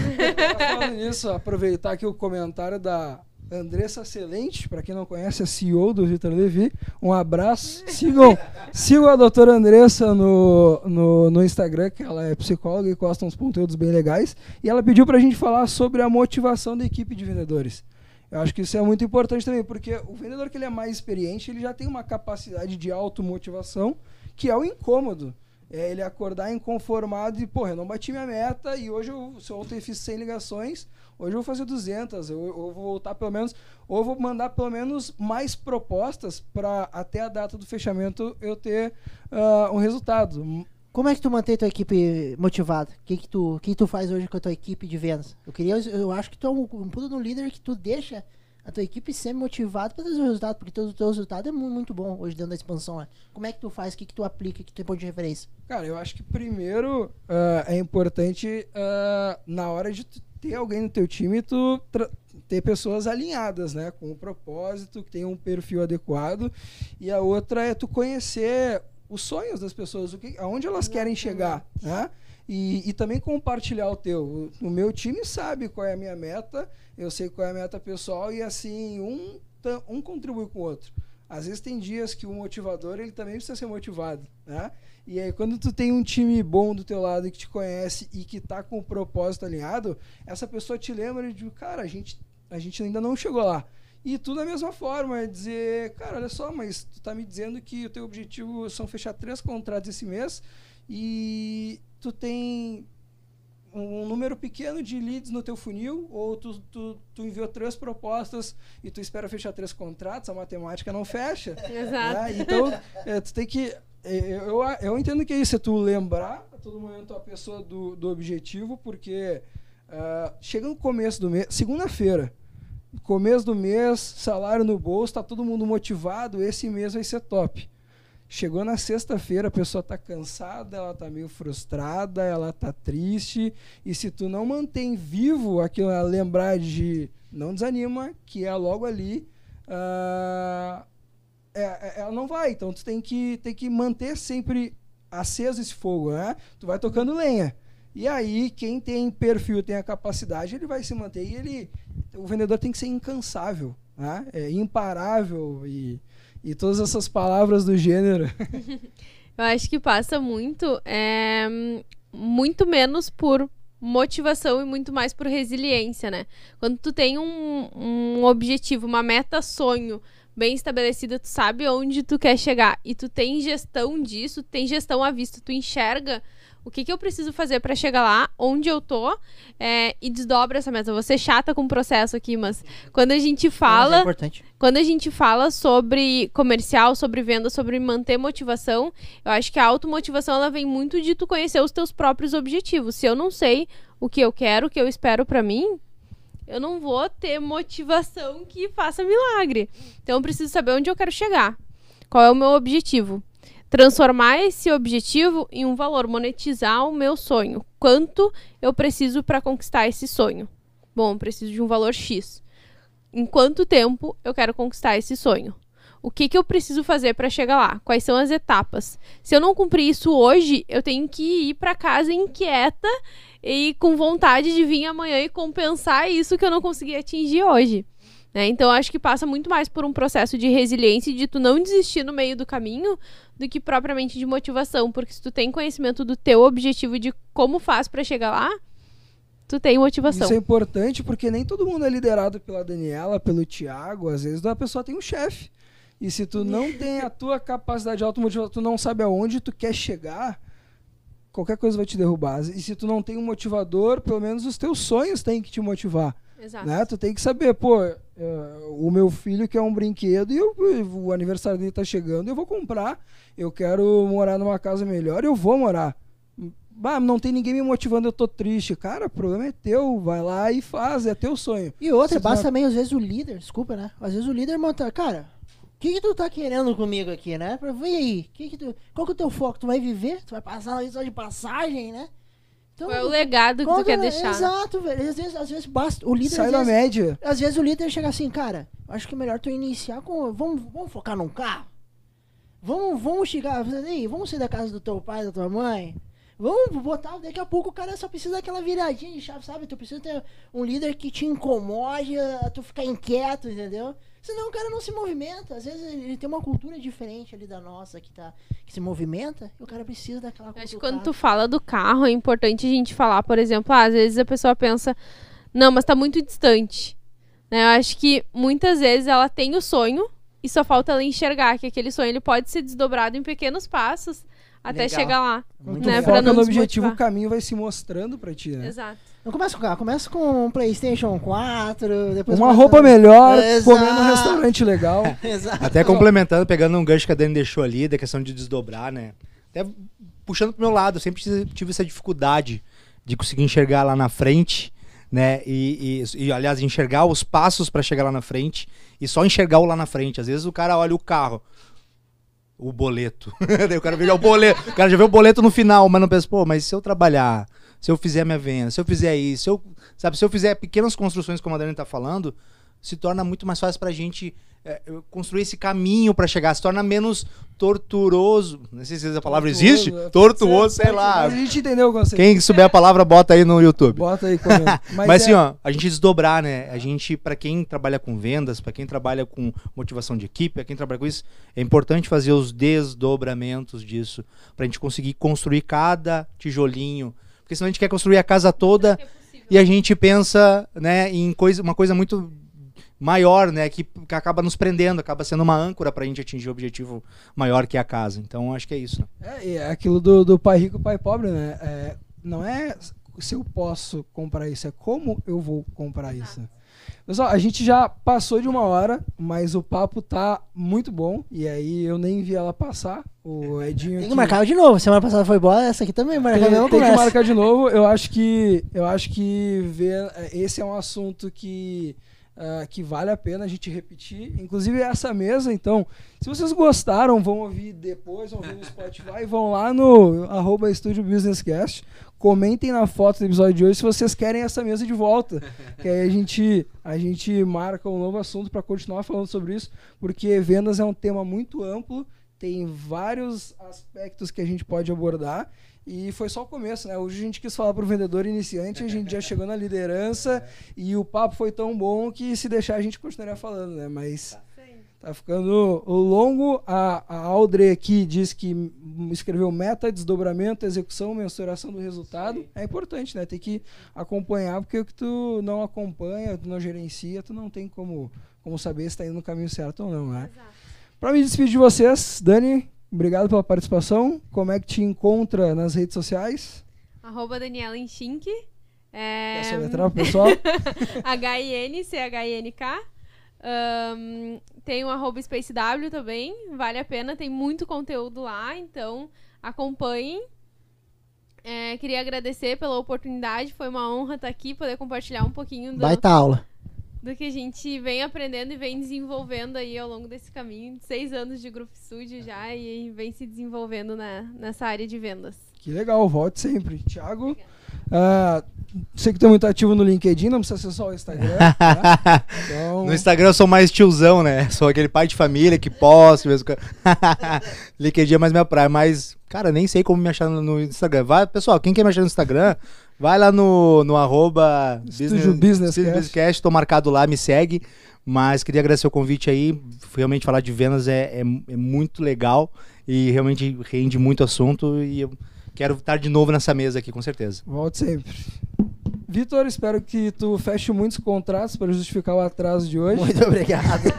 Falando nisso, aproveitar aqui o comentário da Andressa Celente, para quem não conhece, é CEO do Vitor Levi. Um abraço. Sigam, sigam a doutora Andressa no, no, no Instagram, que ela é psicóloga e posta uns conteúdos bem legais. E ela pediu para a gente falar sobre a motivação da equipe de vendedores. Eu acho que isso é muito importante também, porque o vendedor que ele é mais experiente, ele já tem uma capacidade de automotivação, que é o incômodo. É ele acordar inconformado e, porra, eu não bati minha meta e hoje eu, se ontem eu fiz 100 ligações, hoje eu vou fazer 200, eu, eu vou voltar pelo menos, ou vou mandar pelo menos mais propostas para até a data do fechamento eu ter ah, um resultado. Como é que tu mantém tua equipe motivada? O que que tu, o que tu faz hoje com a tua equipe de vendas? Eu queria, eu acho que tu é um, um puta no líder que tu deixa a tua equipe sempre motivada para trazer o resultado, porque teu, teu resultado é mu- muito bom hoje dentro da expansão. Né? Como é que tu faz? O que que tu aplica? O que tu tem ponto de referência? Cara, eu acho que primeiro ah, é importante ah, na hora de tu ter alguém no teu time, tu ter pessoas alinhadas, né? Com o propósito, que tenham um perfil adequado. E a outra é tu conhecer os sonhos das pessoas, o que, aonde elas querem chegar, né? E, e também compartilhar o teu. O, o meu time sabe qual é a minha meta, eu sei qual é a meta pessoal, e assim, um um contribui com o outro. Às vezes tem dias que o motivador ele também precisa ser motivado, né? E aí quando tu tem um time bom do teu lado que te conhece e que tá com o propósito alinhado, essa pessoa te lembra de, cara, a gente a gente ainda não chegou lá. E tu da mesma forma, é dizer, cara, olha só, mas tu tá me dizendo que o teu objetivo são fechar três contratos esse mês e tu tem um número pequeno de leads no teu funil, ou tu, tu, tu, enviou três propostas e tu espera fechar três contratos, a matemática não fecha. Exato. Né? Então, é, tu tem que. É, eu, eu entendo que é isso, é tu lembrar a todo momento a pessoa do, do objetivo, porque uh, chega no começo do mês, segunda-feira, começo do mês, salário no bolso, tá todo mundo motivado, esse mês vai ser top. Chegou na sexta-feira, a pessoa está cansada, ela está meio frustrada, ela está triste. E se tu não mantém vivo aquilo, lembrar de não desanima, que é logo ali, uh, é, ela não vai. Então tu tem que, tem que manter sempre aceso esse fogo, né? Tu vai tocando lenha. E aí, quem tem perfil, tem a capacidade, ele vai se manter. E ele, o vendedor tem que ser incansável, né? É imparável e e todas essas palavras do gênero. Eu acho que passa muito, é, muito menos por motivação e muito mais por resiliência, né? Quando tu tem um, um objetivo, uma meta sonho bem estabelecida, tu sabe onde tu quer chegar e tu tem gestão disso, tem gestão à vista, tu enxerga o que, que eu preciso fazer para chegar lá, onde eu tô, é, e desdobra essa meta. Eu vou ser chata com o processo aqui, mas quando a gente fala. É quando a gente fala sobre comercial, sobre venda, sobre manter motivação, eu acho que a automotivação ela vem muito de tu conhecer os teus próprios objetivos. Se eu não sei o que eu quero, o que eu espero para mim, eu não vou ter motivação que faça milagre. Então eu preciso saber onde eu quero chegar. Qual é o meu objetivo? transformar esse objetivo em um valor, monetizar o meu sonho. Quanto eu preciso para conquistar esse sonho? Bom, preciso de um valor X. Em quanto tempo eu quero conquistar esse sonho? O que, que eu preciso fazer para chegar lá? Quais são as etapas? Se eu não cumprir isso hoje, eu tenho que ir para casa inquieta e com vontade de vir amanhã e compensar isso que eu não consegui atingir hoje. Né? Então, acho que passa muito mais por um processo de resiliência e de tu não desistir no meio do caminho do que propriamente de motivação. Porque se tu tem conhecimento do teu objetivo de como faz para chegar lá, tu tem motivação. Isso é importante porque nem todo mundo é liderado pela Daniela, pelo Tiago. Às vezes a pessoa tem um chefe. E se tu não tem a tua capacidade de automotivação, tu não sabe aonde tu quer chegar, qualquer coisa vai te derrubar. E se tu não tem um motivador, pelo menos os teus sonhos têm que te motivar. Exato. Né? Tu tem que saber, pô, uh, o meu filho quer um brinquedo e eu, o aniversário dele tá chegando, eu vou comprar. Eu quero morar numa casa melhor, eu vou morar. Bah, não tem ninguém me motivando, eu tô triste. Cara, o problema é teu, vai lá e faz, é teu sonho. E outra, basta também, às vezes, o líder, desculpa, né? Às vezes o líder monta, cara, o que, que tu tá querendo comigo aqui, né? Vem aí, que que tu, qual que é o teu foco? Tu vai viver? Tu vai passar na só de passagem, né? Então, Qual é o legado que tu quer deixar? Exato, velho. Às vezes, às vezes basta. O líder. Sai da média. Às vezes o líder chega assim, cara, acho que é melhor tu iniciar com. Vamos, vamos focar num carro? Vamos, vamos chegar. Aí, vamos sair da casa do teu pai, da tua mãe. Vamos botar. Daqui a pouco o cara só precisa daquela viradinha de chave, sabe? Tu precisa ter um líder que te incomode, tu ficar inquieto, entendeu? Senão o cara não se movimenta. Às vezes ele tem uma cultura diferente ali da nossa que, tá, que se movimenta e o cara precisa daquela cultura. Acho que quando tu fala do carro, é importante a gente falar, por exemplo, ah, às vezes a pessoa pensa, não, mas tá muito distante. Né? Eu acho que muitas vezes ela tem o sonho e só falta ela enxergar que aquele sonho ele pode ser desdobrado em pequenos passos até Legal. chegar lá. Muito né? Foca no objetivo, o caminho vai se mostrando pra ti, né? Exato. Não começa com carro, começa com um Playstation 4, depois... Uma roupa melhor, Exato. comendo num restaurante legal. Exato. Até complementando, pegando um gancho que a Dani deixou ali, da questão de desdobrar, né? Até puxando pro meu lado, eu sempre tive essa dificuldade de conseguir enxergar lá na frente, né? E, e, e aliás, enxergar os passos para chegar lá na frente e só enxergar o lá na frente. Às vezes o cara olha o carro, o boleto. Daí o cara vê o boleto. O cara já vê o boleto no final, mas não pensa, pô, mas se eu trabalhar, se eu fizer minha venda, se eu fizer isso, se eu, sabe, se eu fizer pequenas construções, como a Dani tá falando, se torna muito mais fácil pra gente é, construir esse caminho para chegar, se torna menos torturoso. Não sei se essa palavra Tortuoso, existe. é, Tortuoso, sei pode- lá. Mas a gente entendeu o conceito. Quem souber a palavra, bota aí no YouTube. Bota aí, comenta. Mas, é- assim, ó, a gente desdobrar, né? A gente, para quem trabalha com vendas, para quem trabalha com motivação de equipe, para quem trabalha com isso, é importante fazer os desdobramentos disso, pra gente conseguir construir cada tijolinho. Porque senão a gente quer construir a casa toda É e a gente pensa, né, em coisa, uma coisa muito maior, né, que, que acaba nos prendendo, acaba sendo uma âncora pra gente atingir o objetivo maior que é a casa. Então, acho que é isso. Né? É, e é aquilo do, do pai rico, pai pobre, né? É, não é se eu posso comprar isso, é como eu vou comprar isso. Pessoal, a gente já passou de uma hora, mas o papo tá muito bom. E aí eu nem vi ela passar. O Edinho. Tem que marcar de novo. Semana passada foi boa, essa aqui também, marcar tem, a tem que marcar de novo. Eu acho que eu acho que ver, esse é um assunto que ah, que vale a pena a gente repetir. Inclusive essa mesa, então, se vocês gostaram, vão ouvir depois, vão ouvir no Spotify, vão lá no arroba Estúdio Businesscast, comentem na foto do episódio de hoje se vocês querem essa mesa de volta. que aí a gente, a gente marca um novo assunto para continuar falando sobre isso, porque vendas é um tema muito amplo, tem vários aspectos que a gente pode abordar. E foi só o começo, né? Hoje a gente quis falar para o vendedor iniciante, a gente já chegou na liderança e o papo foi tão bom que se deixar a gente continuaria falando, né? Mas Sim. tá ficando longo. A, a Audrey aqui diz que escreveu meta, desdobramento, execução, mensuração do resultado. É importante, né? Tem que acompanhar, porque o que tu não acompanha, tu não gerencia, tu não tem como, como saber se tá indo no caminho certo ou não, né? Exato. Pra me despedir de vocês, Dani, obrigado pela participação. Como é que te encontra nas redes sociais? Arroba Daniela Enchink. Quer É, soletrar pro pessoal? H-I-N-C-H-I-N-K. Ahn, tem o arroba SpaceW também. Vale a pena, tem muito conteúdo lá, então acompanhem. É, queria agradecer pela oportunidade, foi uma honra estar aqui, poder compartilhar um pouquinho do, Baita aula. Do que a gente vem aprendendo e vem desenvolvendo aí ao longo desse caminho. Seis anos de Grupo Studio já e vem se desenvolvendo na, nessa área de vendas. Que legal, volte sempre. Tiago, ah, sei que tu é muito ativo no LinkedIn, não precisa ser só o Instagram. tá? Então, No Instagram eu sou mais tiozão, né? Sou aquele pai de família que posta mesmo. LinkedIn é mais minha praia, mas, cara, nem sei como me achar no- no Instagram. Vai, pessoal, quem quer me achar no Instagram, vai lá no, no arroba Estúdio Business Cast. Businesscast, tô marcado lá, me segue. Mas queria agradecer o convite aí. Realmente falar de vendas é, é, é muito legal e realmente rende muito assunto. E eu quero estar de novo nessa mesa aqui, com certeza. volte sempre. Vitor, espero que tu feche muitos contratos para justificar o atraso de hoje. Muito obrigado.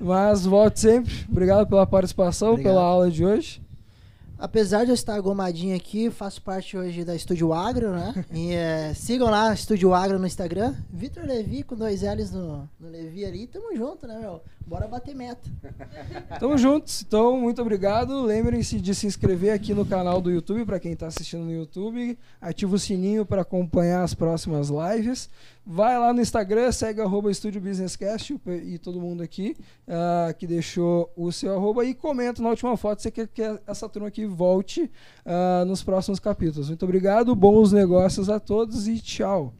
Mas volte sempre. Obrigado pela participação, Obrigado. pela aula de hoje. Apesar de eu estar gomadinho aqui, faço parte hoje da Estúdio Agro, né? E, é, sigam lá, Estúdio Agro no Instagram. Vitor Levi com dois L's no, no Levi ali. Tamo junto, né, meu? Bora bater meta. Tamo juntos. Então, muito obrigado. Lembrem-se de se inscrever aqui no canal do YouTube para quem está assistindo no YouTube. Ativa o sininho para acompanhar as próximas lives. Vai lá no Instagram, segue arroba Estúdio Businesscast e todo mundo aqui ah, que deixou o seu arroba e comenta na última foto se quer que essa turma aqui volte ah, nos próximos capítulos. Muito obrigado, bons negócios a todos e tchau.